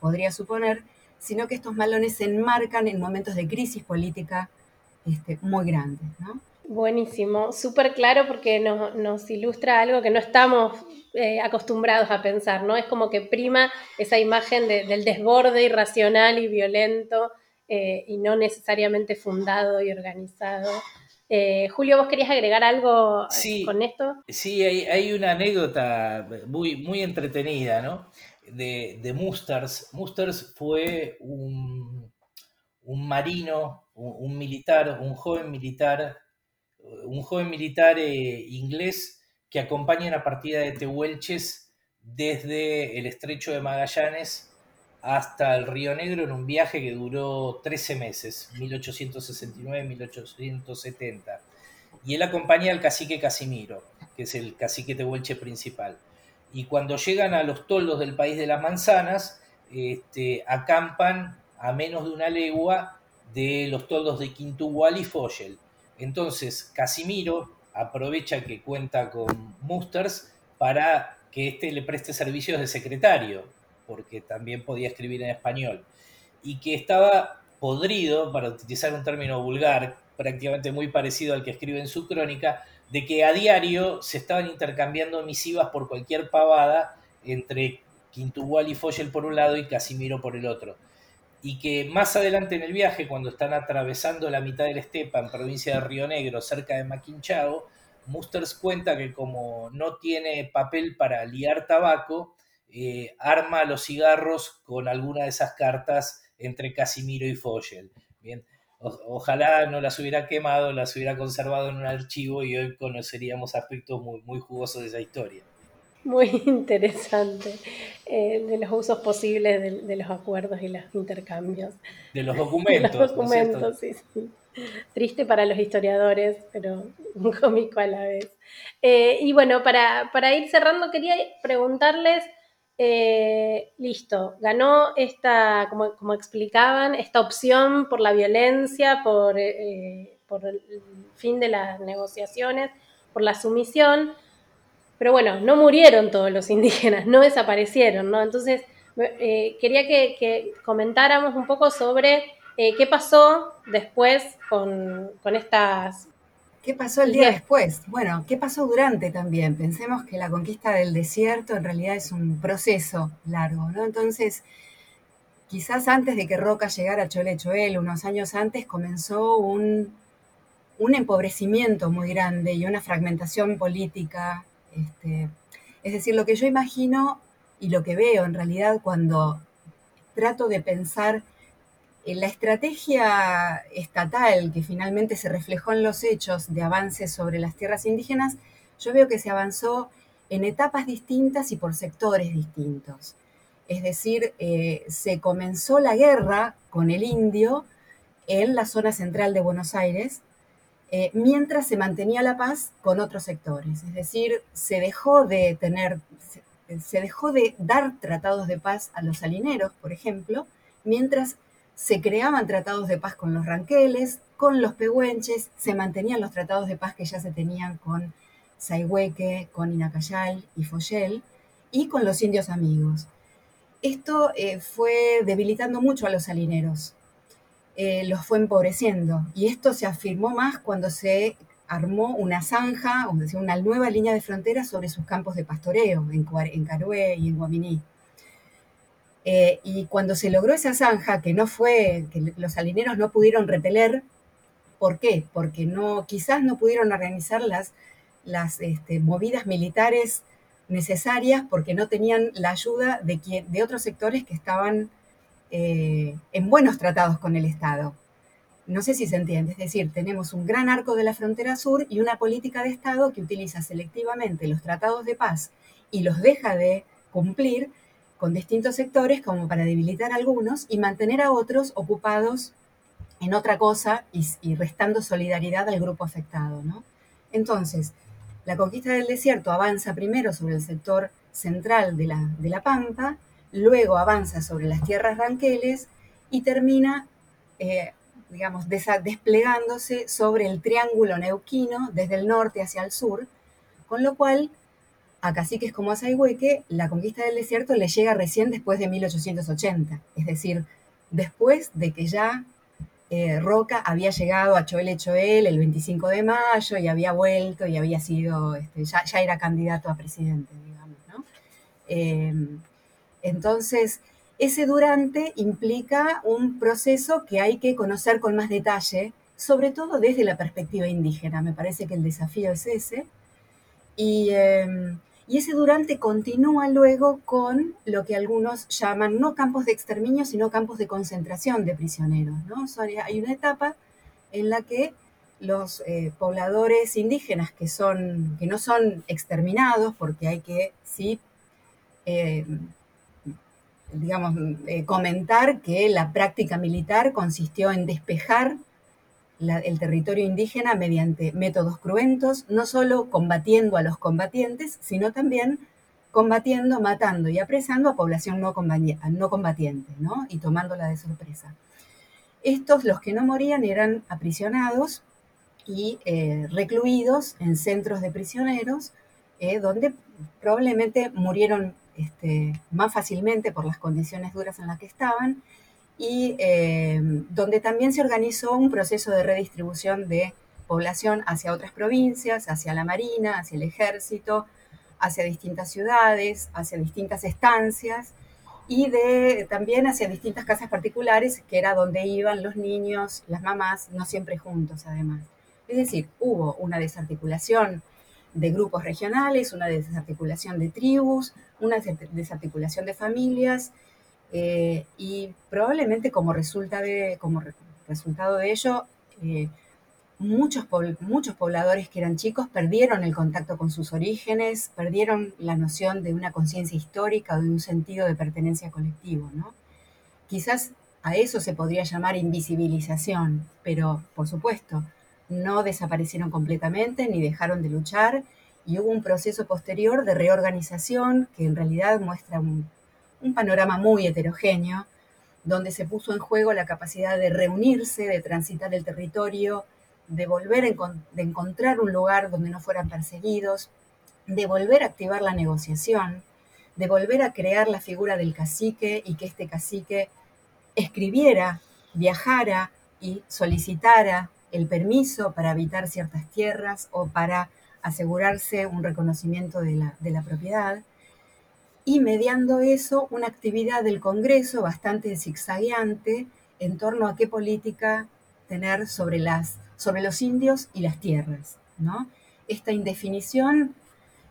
podría suponer, sino que estos malones se enmarcan en momentos de crisis política este, muy grandes. ¿no? Buenísimo, súper claro porque nos, ilustra algo que no estamos eh, acostumbrados a pensar, ¿no? Es como que prima esa imagen del desborde irracional y violento eh, y no necesariamente fundado y organizado. Eh, Julio, ¿vos querías agregar algo con esto? Sí, hay, hay, una anécdota muy, muy entretenida, ¿no? de, Musters. Musters fue un, marino, un, militar, un joven militar, un joven militar eh, inglés que acompaña una partida de tehuelches desde el estrecho de Magallanes hasta el Río Negro en un viaje que duró 13 meses, 1869-1870. Y él acompaña al cacique Casimiro, que es el cacique tehuelche principal. Y cuando llegan a los toldos del país de las manzanas, este, acampan a menos de una legua de los toldos de Quintugual y Foyel. Entonces, Casimiro aprovecha que cuenta con Musters para que éste le preste servicios de secretario, porque también podía escribir en español, y que estaba podrido, para utilizar un término vulgar, prácticamente muy parecido al que escribe en su crónica, de que a diario se estaban intercambiando misivas por cualquier pavada entre Quintugual y Foyel por un lado y Casimiro por el otro. Y que más adelante en el viaje, cuando están atravesando la mitad de la estepa en provincia de Río Negro, cerca de Maquinchao, Musters cuenta que como no tiene papel para liar tabaco, eh, arma los cigarros con alguna de esas cartas entre Casimiro y Fogel. Bien, ojalá no las hubiera quemado, las hubiera conservado en un archivo y hoy conoceríamos aspectos muy, muy jugosos de esa historia. Muy [laughs] interesante, eh, de los usos posibles de, los acuerdos y los intercambios. De los documentos. [laughs] los documentos, sí, sí. Triste para los historiadores, pero [laughs] cómico a la vez. Eh, y bueno, para, ir cerrando, quería preguntarles, eh, listo, ganó esta, como, como, explicaban, esta opción por la violencia, por, por el fin de las negociaciones, por la sumisión, pero bueno, no murieron todos los indígenas, no desaparecieron, ¿no? Entonces, quería que, que comentáramos un poco sobre eh, ¿Qué pasó después con, estas... ¿Qué pasó el día después? Bueno, ¿qué pasó durante también? Pensemos que la conquista del desierto en realidad es un proceso largo, ¿no? Entonces, quizás antes de que Roca llegara a Cholechoel, unos años antes, comenzó un, un empobrecimiento muy grande y una fragmentación política. Este, es decir, lo que yo imagino y lo que veo en realidad cuando trato de pensar la estrategia estatal que finalmente se reflejó en los hechos de avances sobre las tierras indígenas, yo veo que se avanzó en etapas distintas y por sectores distintos. Es decir, eh, se comenzó la guerra con el indio en la zona central de Buenos Aires, eh, mientras se mantenía la paz con otros sectores. Es decir, se dejó de tener, se dejó de dar tratados de paz a los salineros, por ejemplo, mientras se creaban tratados de paz con los ranqueles, con los pehuenches, se mantenían los tratados de paz que ya se tenían con Saihueque, con Inacayal y Foyel, y con los indios amigos. Esto eh, fue debilitando mucho a los salineros, eh, los fue empobreciendo, y esto se afirmó más cuando se armó una zanja, o sea, una nueva línea de frontera sobre sus campos de pastoreo en, en Carué y en Guaminí. Eh, y cuando se logró esa zanja, que no fue, que los salineros no pudieron repeler, ¿por qué? Porque no, quizás no pudieron organizar las, este, movidas militares necesarias porque no tenían la ayuda de, de otros sectores que estaban eh, en buenos tratados con el Estado. No sé si se entiende, es decir, tenemos un gran arco de la frontera sur y una política de Estado que utiliza selectivamente los tratados de paz y los deja de cumplir con distintos sectores como para debilitar a algunos y mantener a otros ocupados en otra cosa y, restando solidaridad al grupo afectado. Entonces, la conquista del desierto avanza primero sobre el sector central de la, de la Pampa, luego avanza sobre las tierras ranqueles y termina, eh, digamos, desplegándose sobre el triángulo neuquino desde el norte hacia el sur, con lo cual a caciques como a la conquista del desierto le llega recién después de 1880, es decir, después de que ya eh, Roca había llegado a Choel Choel el 25 de mayo y había vuelto y había sido, este, ya, era candidato a presidente, digamos, ¿no? Eh, entonces, ese durante implica un proceso que hay que conocer con más detalle, sobre todo desde la perspectiva indígena. Me parece que el desafío es ese. Y, em, ese durante continúa luego con lo que algunos llaman no campos de exterminio, sino campos de concentración de prisioneros. ¿no? hay una etapa en la que los eh, pobladores indígenas que, son, que no son exterminados, porque hay que sí eh, digamos, eh, comentar que la práctica militar consistió en despejar el territorio indígena mediante métodos cruentos, no solo combatiendo a los combatientes, sino también combatiendo, matando y apresando a población no, combatiente, ¿no? y tomándola de sorpresa. Estos, los que no morían, eran aprisionados y eh, recluidos en centros de prisioneros, eh, donde probablemente murieron este, más fácilmente por las condiciones duras en las que estaban, y eh, donde también se organizó un proceso de redistribución de población hacia otras provincias, hacia la Marina, hacia el ejército, hacia distintas ciudades, hacia distintas estancias y de, también hacia distintas casas particulares, que era donde iban los niños, las mamás, no siempre juntos además. Es decir, hubo una desarticulación de grupos regionales, una desarticulación de tribus, una desarticulación de familias, eh, y probablemente como, resulta de, como resultado de ello, eh, muchos, muchos pobladores que eran chicos perdieron el contacto con sus orígenes, perdieron la noción de una conciencia histórica o de un sentido de pertenencia colectivo. ¿no? Quizás a eso se podría llamar invisibilización, pero por supuesto, no desaparecieron completamente ni dejaron de luchar y hubo un proceso posterior de reorganización que en realidad muestra un, panorama muy heterogéneo, donde se puso en juego la capacidad de reunirse, de transitar el territorio, de volver a de encontrar un lugar donde no fueran perseguidos, de volver a activar la negociación, de volver a crear la figura del cacique y que este cacique escribiera, viajara y solicitara el permiso para habitar ciertas tierras o para asegurarse un reconocimiento de la, propiedad, y mediando eso una actividad del Congreso bastante zigzagueante en torno a qué política tener sobre, las, sobre los indios y las tierras. ¿no? Esta indefinición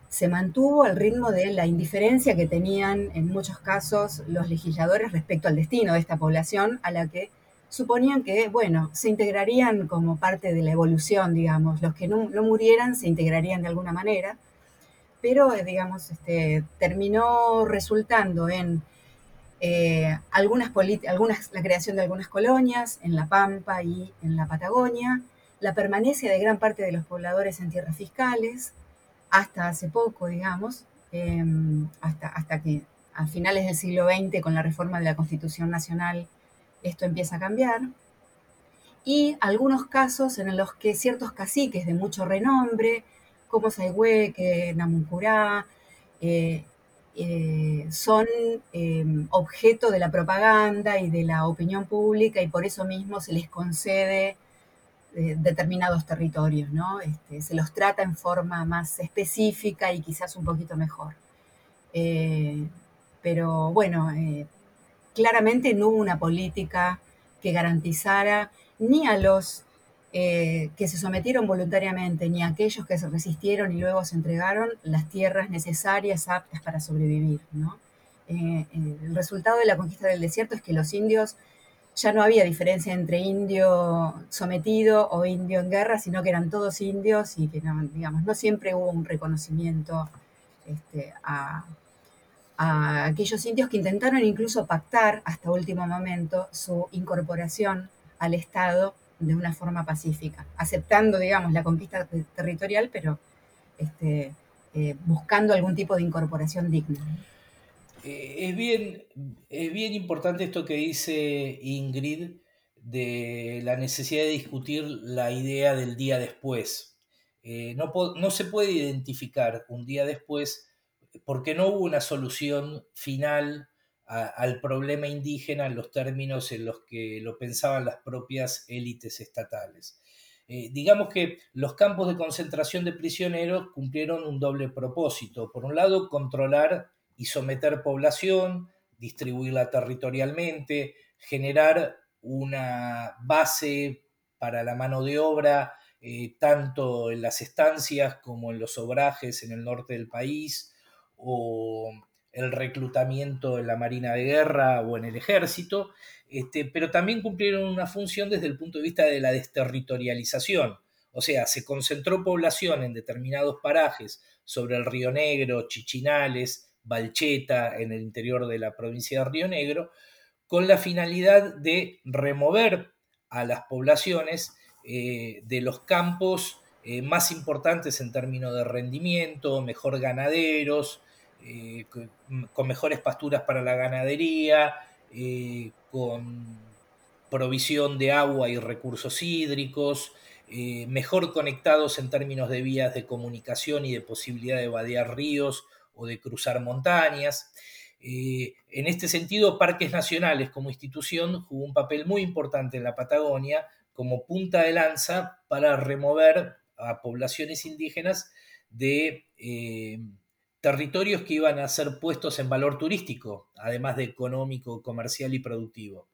se mantuvo al ritmo de la indiferencia que tenían en muchos casos los legisladores respecto al destino de esta población a la que suponían que, bueno, se integrarían como parte de la evolución, digamos, los que no, murieran se integrarían de alguna manera, pero, eh, digamos, este, terminó resultando en eh, algunas, algunas, la creación de algunas colonias en La Pampa y en la Patagonia, la permanencia de gran parte de los pobladores en tierras fiscales, hasta hace poco, digamos, em, hasta, hasta que a finales del siglo XX, con la reforma de la Constitución Nacional, esto empieza a cambiar. Y algunos casos en los que ciertos caciques de mucho renombre, como Saigüeque, Namuncurá, eh, eh, son eh, objeto de la propaganda y de la opinión pública y por eso mismo se les concede determinados territorios, ¿no? Este, se los trata en forma más específica y quizás un poquito mejor. pero bueno, claramente no hubo una política que garantizara ni a los eh, que se sometieron voluntariamente, ni a aquellos que se resistieron y luego se entregaron las tierras necesarias, aptas para sobrevivir. Eh, eh, el resultado de la conquista del desierto es que los indios ya no había diferencia entre indio sometido o indio en guerra, sino que eran todos indios y que no, digamos, no siempre hubo un reconocimiento este, a, a aquellos indios que intentaron incluso pactar hasta último momento su incorporación al Estado de una forma pacífica, aceptando, digamos, la conquista territorial, pero este, eh, buscando algún tipo de incorporación digna. Eh, es, bien, es bien importante esto que dice Ingrid de la necesidad de discutir la idea del día después. Eh, no, no se puede identificar un día después porque no hubo una solución final al problema indígena en los términos en los que lo pensaban las propias élites estatales. Eh, digamos que los campos de concentración de prisioneros cumplieron un doble propósito. Por un lado, controlar y someter población, distribuirla territorialmente, generar una base para la mano de obra, eh, tanto en las estancias como en los obrajes en el norte del país, o el reclutamiento en la Marina de Guerra o en el ejército, este, pero también cumplieron una función desde el punto de vista de la desterritorialización. O sea, se concentró población en determinados parajes sobre el Río Negro, Chichinales, Balcheta, en el interior de la provincia de Río Negro, con la finalidad de remover a las poblaciones eh, de los campos eh, más importantes en términos de rendimiento, mejor ganaderos, eh, con, mejores pasturas para la ganadería, con provisión de agua y recursos hídricos, mejor conectados en términos de vías de comunicación y de posibilidad de vadear ríos o de cruzar montañas. en este sentido, Parques Nacionales como institución jugó un papel muy importante en la Patagonia como punta de lanza para remover a poblaciones indígenas de eh, territorios que iban a ser puestos en valor turístico, además de económico, comercial y productivo.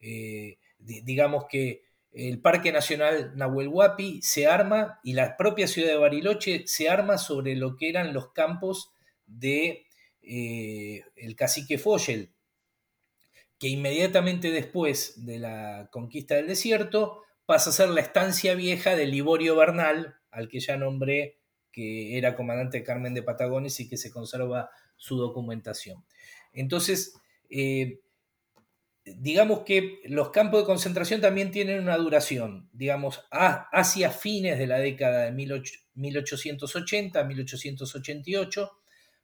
Eh, digamos que el Parque Nacional Nahuel Huapi se arma y la propia ciudad de Bariloche se arma sobre lo que eran los campos de eh, el cacique Foyel, que inmediatamente después de la conquista del desierto pasa a ser la estancia vieja de Liborio Bernal, al que ya nombré que era comandante Carmen de Patagones y que se conserva su documentación. Entonces, eh, digamos que los campos de concentración también tienen una duración, digamos, hacia fines de la década de 1880, 1888,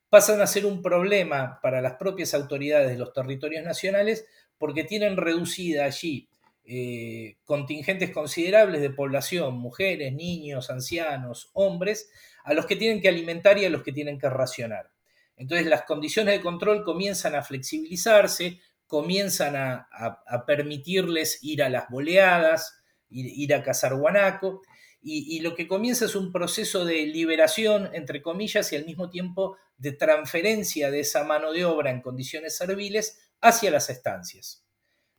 pasan a ser un problema para las propias autoridades de los territorios nacionales porque tienen reducida allí eh, contingentes considerables de población, mujeres, niños, ancianos, hombres, a los que tienen que alimentar y a los que tienen que racionar. Entonces las condiciones de control comienzan a flexibilizarse, comienzan a, permitirles ir a las boleadas, ir, a cazar guanaco, y, y, lo que comienza es un proceso de liberación, entre comillas, y al mismo tiempo de transferencia de esa mano de obra en condiciones serviles hacia las estancias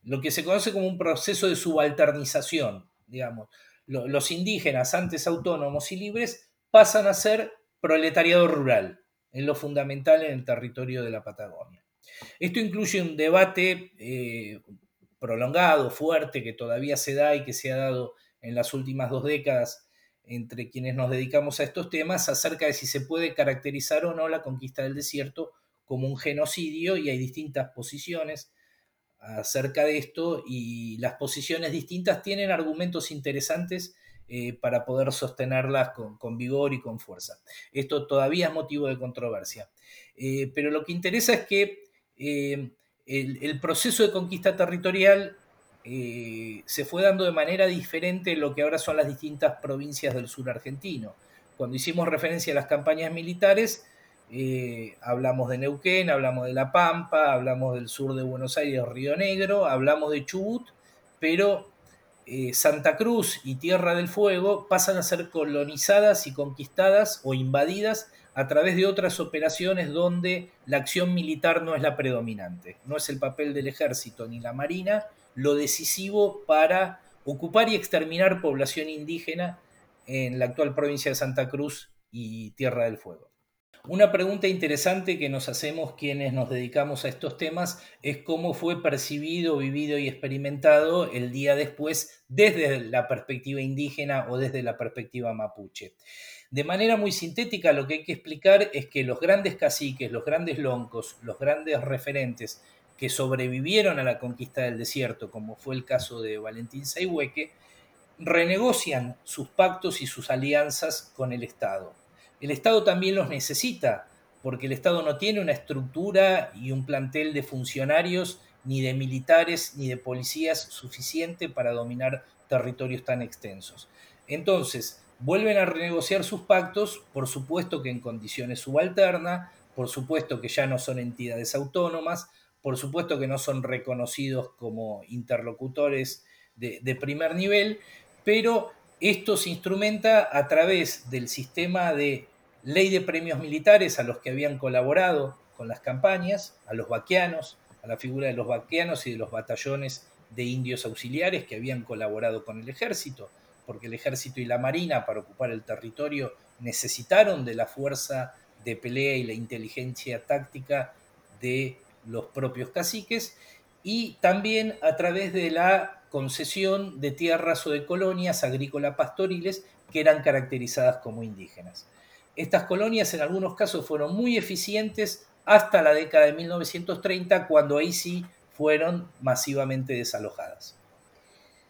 lo que se conoce como un proceso de subalternización, digamos. los indígenas, antes autónomos y libres, pasan a ser proletariado rural, en lo fundamental en el territorio de la Patagonia. Esto incluye un debate eh, prolongado, fuerte, que todavía se da y que se ha dado en las últimas dos décadas entre quienes nos dedicamos a estos temas acerca de si se puede caracterizar o no la conquista del desierto como un genocidio y hay distintas posiciones acerca de esto y las posiciones distintas tienen argumentos interesantes eh, para poder sostenerlas con, vigor y con fuerza. Esto todavía es motivo de controversia. Eh, pero lo que interesa es que eh, el, proceso de conquista territorial se fue dando de manera diferente en lo que ahora son las distintas provincias del sur argentino. Cuando hicimos referencia a las campañas militares, eh, hablamos de Neuquén, hablamos de La Pampa, hablamos del sur de Buenos Aires, Río Negro, hablamos de Chubut, pero eh, Santa Cruz y Tierra del Fuego pasan a ser colonizadas y conquistadas o invadidas a través de otras operaciones donde la acción militar no es la predominante, no es el papel del ejército ni la marina lo decisivo para ocupar y exterminar población indígena en la actual provincia de Santa Cruz y Tierra del Fuego. Una pregunta interesante que nos hacemos quienes nos dedicamos a estos temas es cómo fue percibido, vivido y experimentado el día después desde la perspectiva indígena o desde la perspectiva mapuche. De manera muy sintética, lo que hay que explicar es que los grandes caciques, los grandes loncos, los grandes referentes que sobrevivieron a la conquista del desierto, como fue el caso de Valentín Saihueque, renegocian sus pactos y sus alianzas con el Estado el Estado también los necesita, porque el Estado no tiene una estructura y un plantel de funcionarios, ni de militares, ni de policías suficiente para dominar territorios tan extensos. Entonces, vuelven a renegociar sus pactos, por supuesto que en condiciones subalternas, por supuesto que ya no son entidades autónomas, por supuesto que no son reconocidos como interlocutores de, de primer nivel, pero esto se instrumenta a través del sistema de ley de premios militares a los que habían colaborado con las campañas, a los vaquianos, a la figura de los vaquianos y de los batallones de indios auxiliares que habían colaborado con el ejército, porque el ejército y la marina para ocupar el territorio necesitaron de la fuerza de pelea y la inteligencia táctica de los propios caciques, y también a través de la concesión de tierras o de colonias agrícola pastoriles que eran caracterizadas como indígenas. Estas colonias en algunos casos fueron muy eficientes hasta la década de 1930, cuando ahí sí fueron masivamente desalojadas.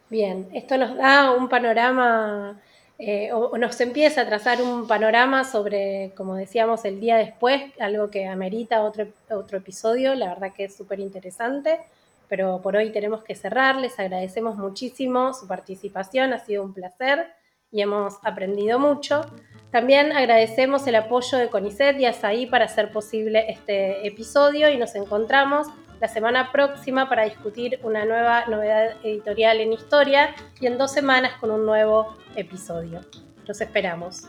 Bien, esto nos da un panorama eh, o, nos empieza a trazar un panorama sobre, como decíamos, el día después, algo que amerita otro, otro episodio, la verdad que es súper interesante, pero por hoy tenemos que cerrar, les agradecemos muchísimo su participación, ha sido un placer y hemos aprendido mucho. También agradecemos el apoyo de CONICET y ASAI para hacer posible este episodio y nos encontramos la semana próxima para discutir una nueva novedad editorial en historia y en dos semanas con un nuevo episodio. Los esperamos.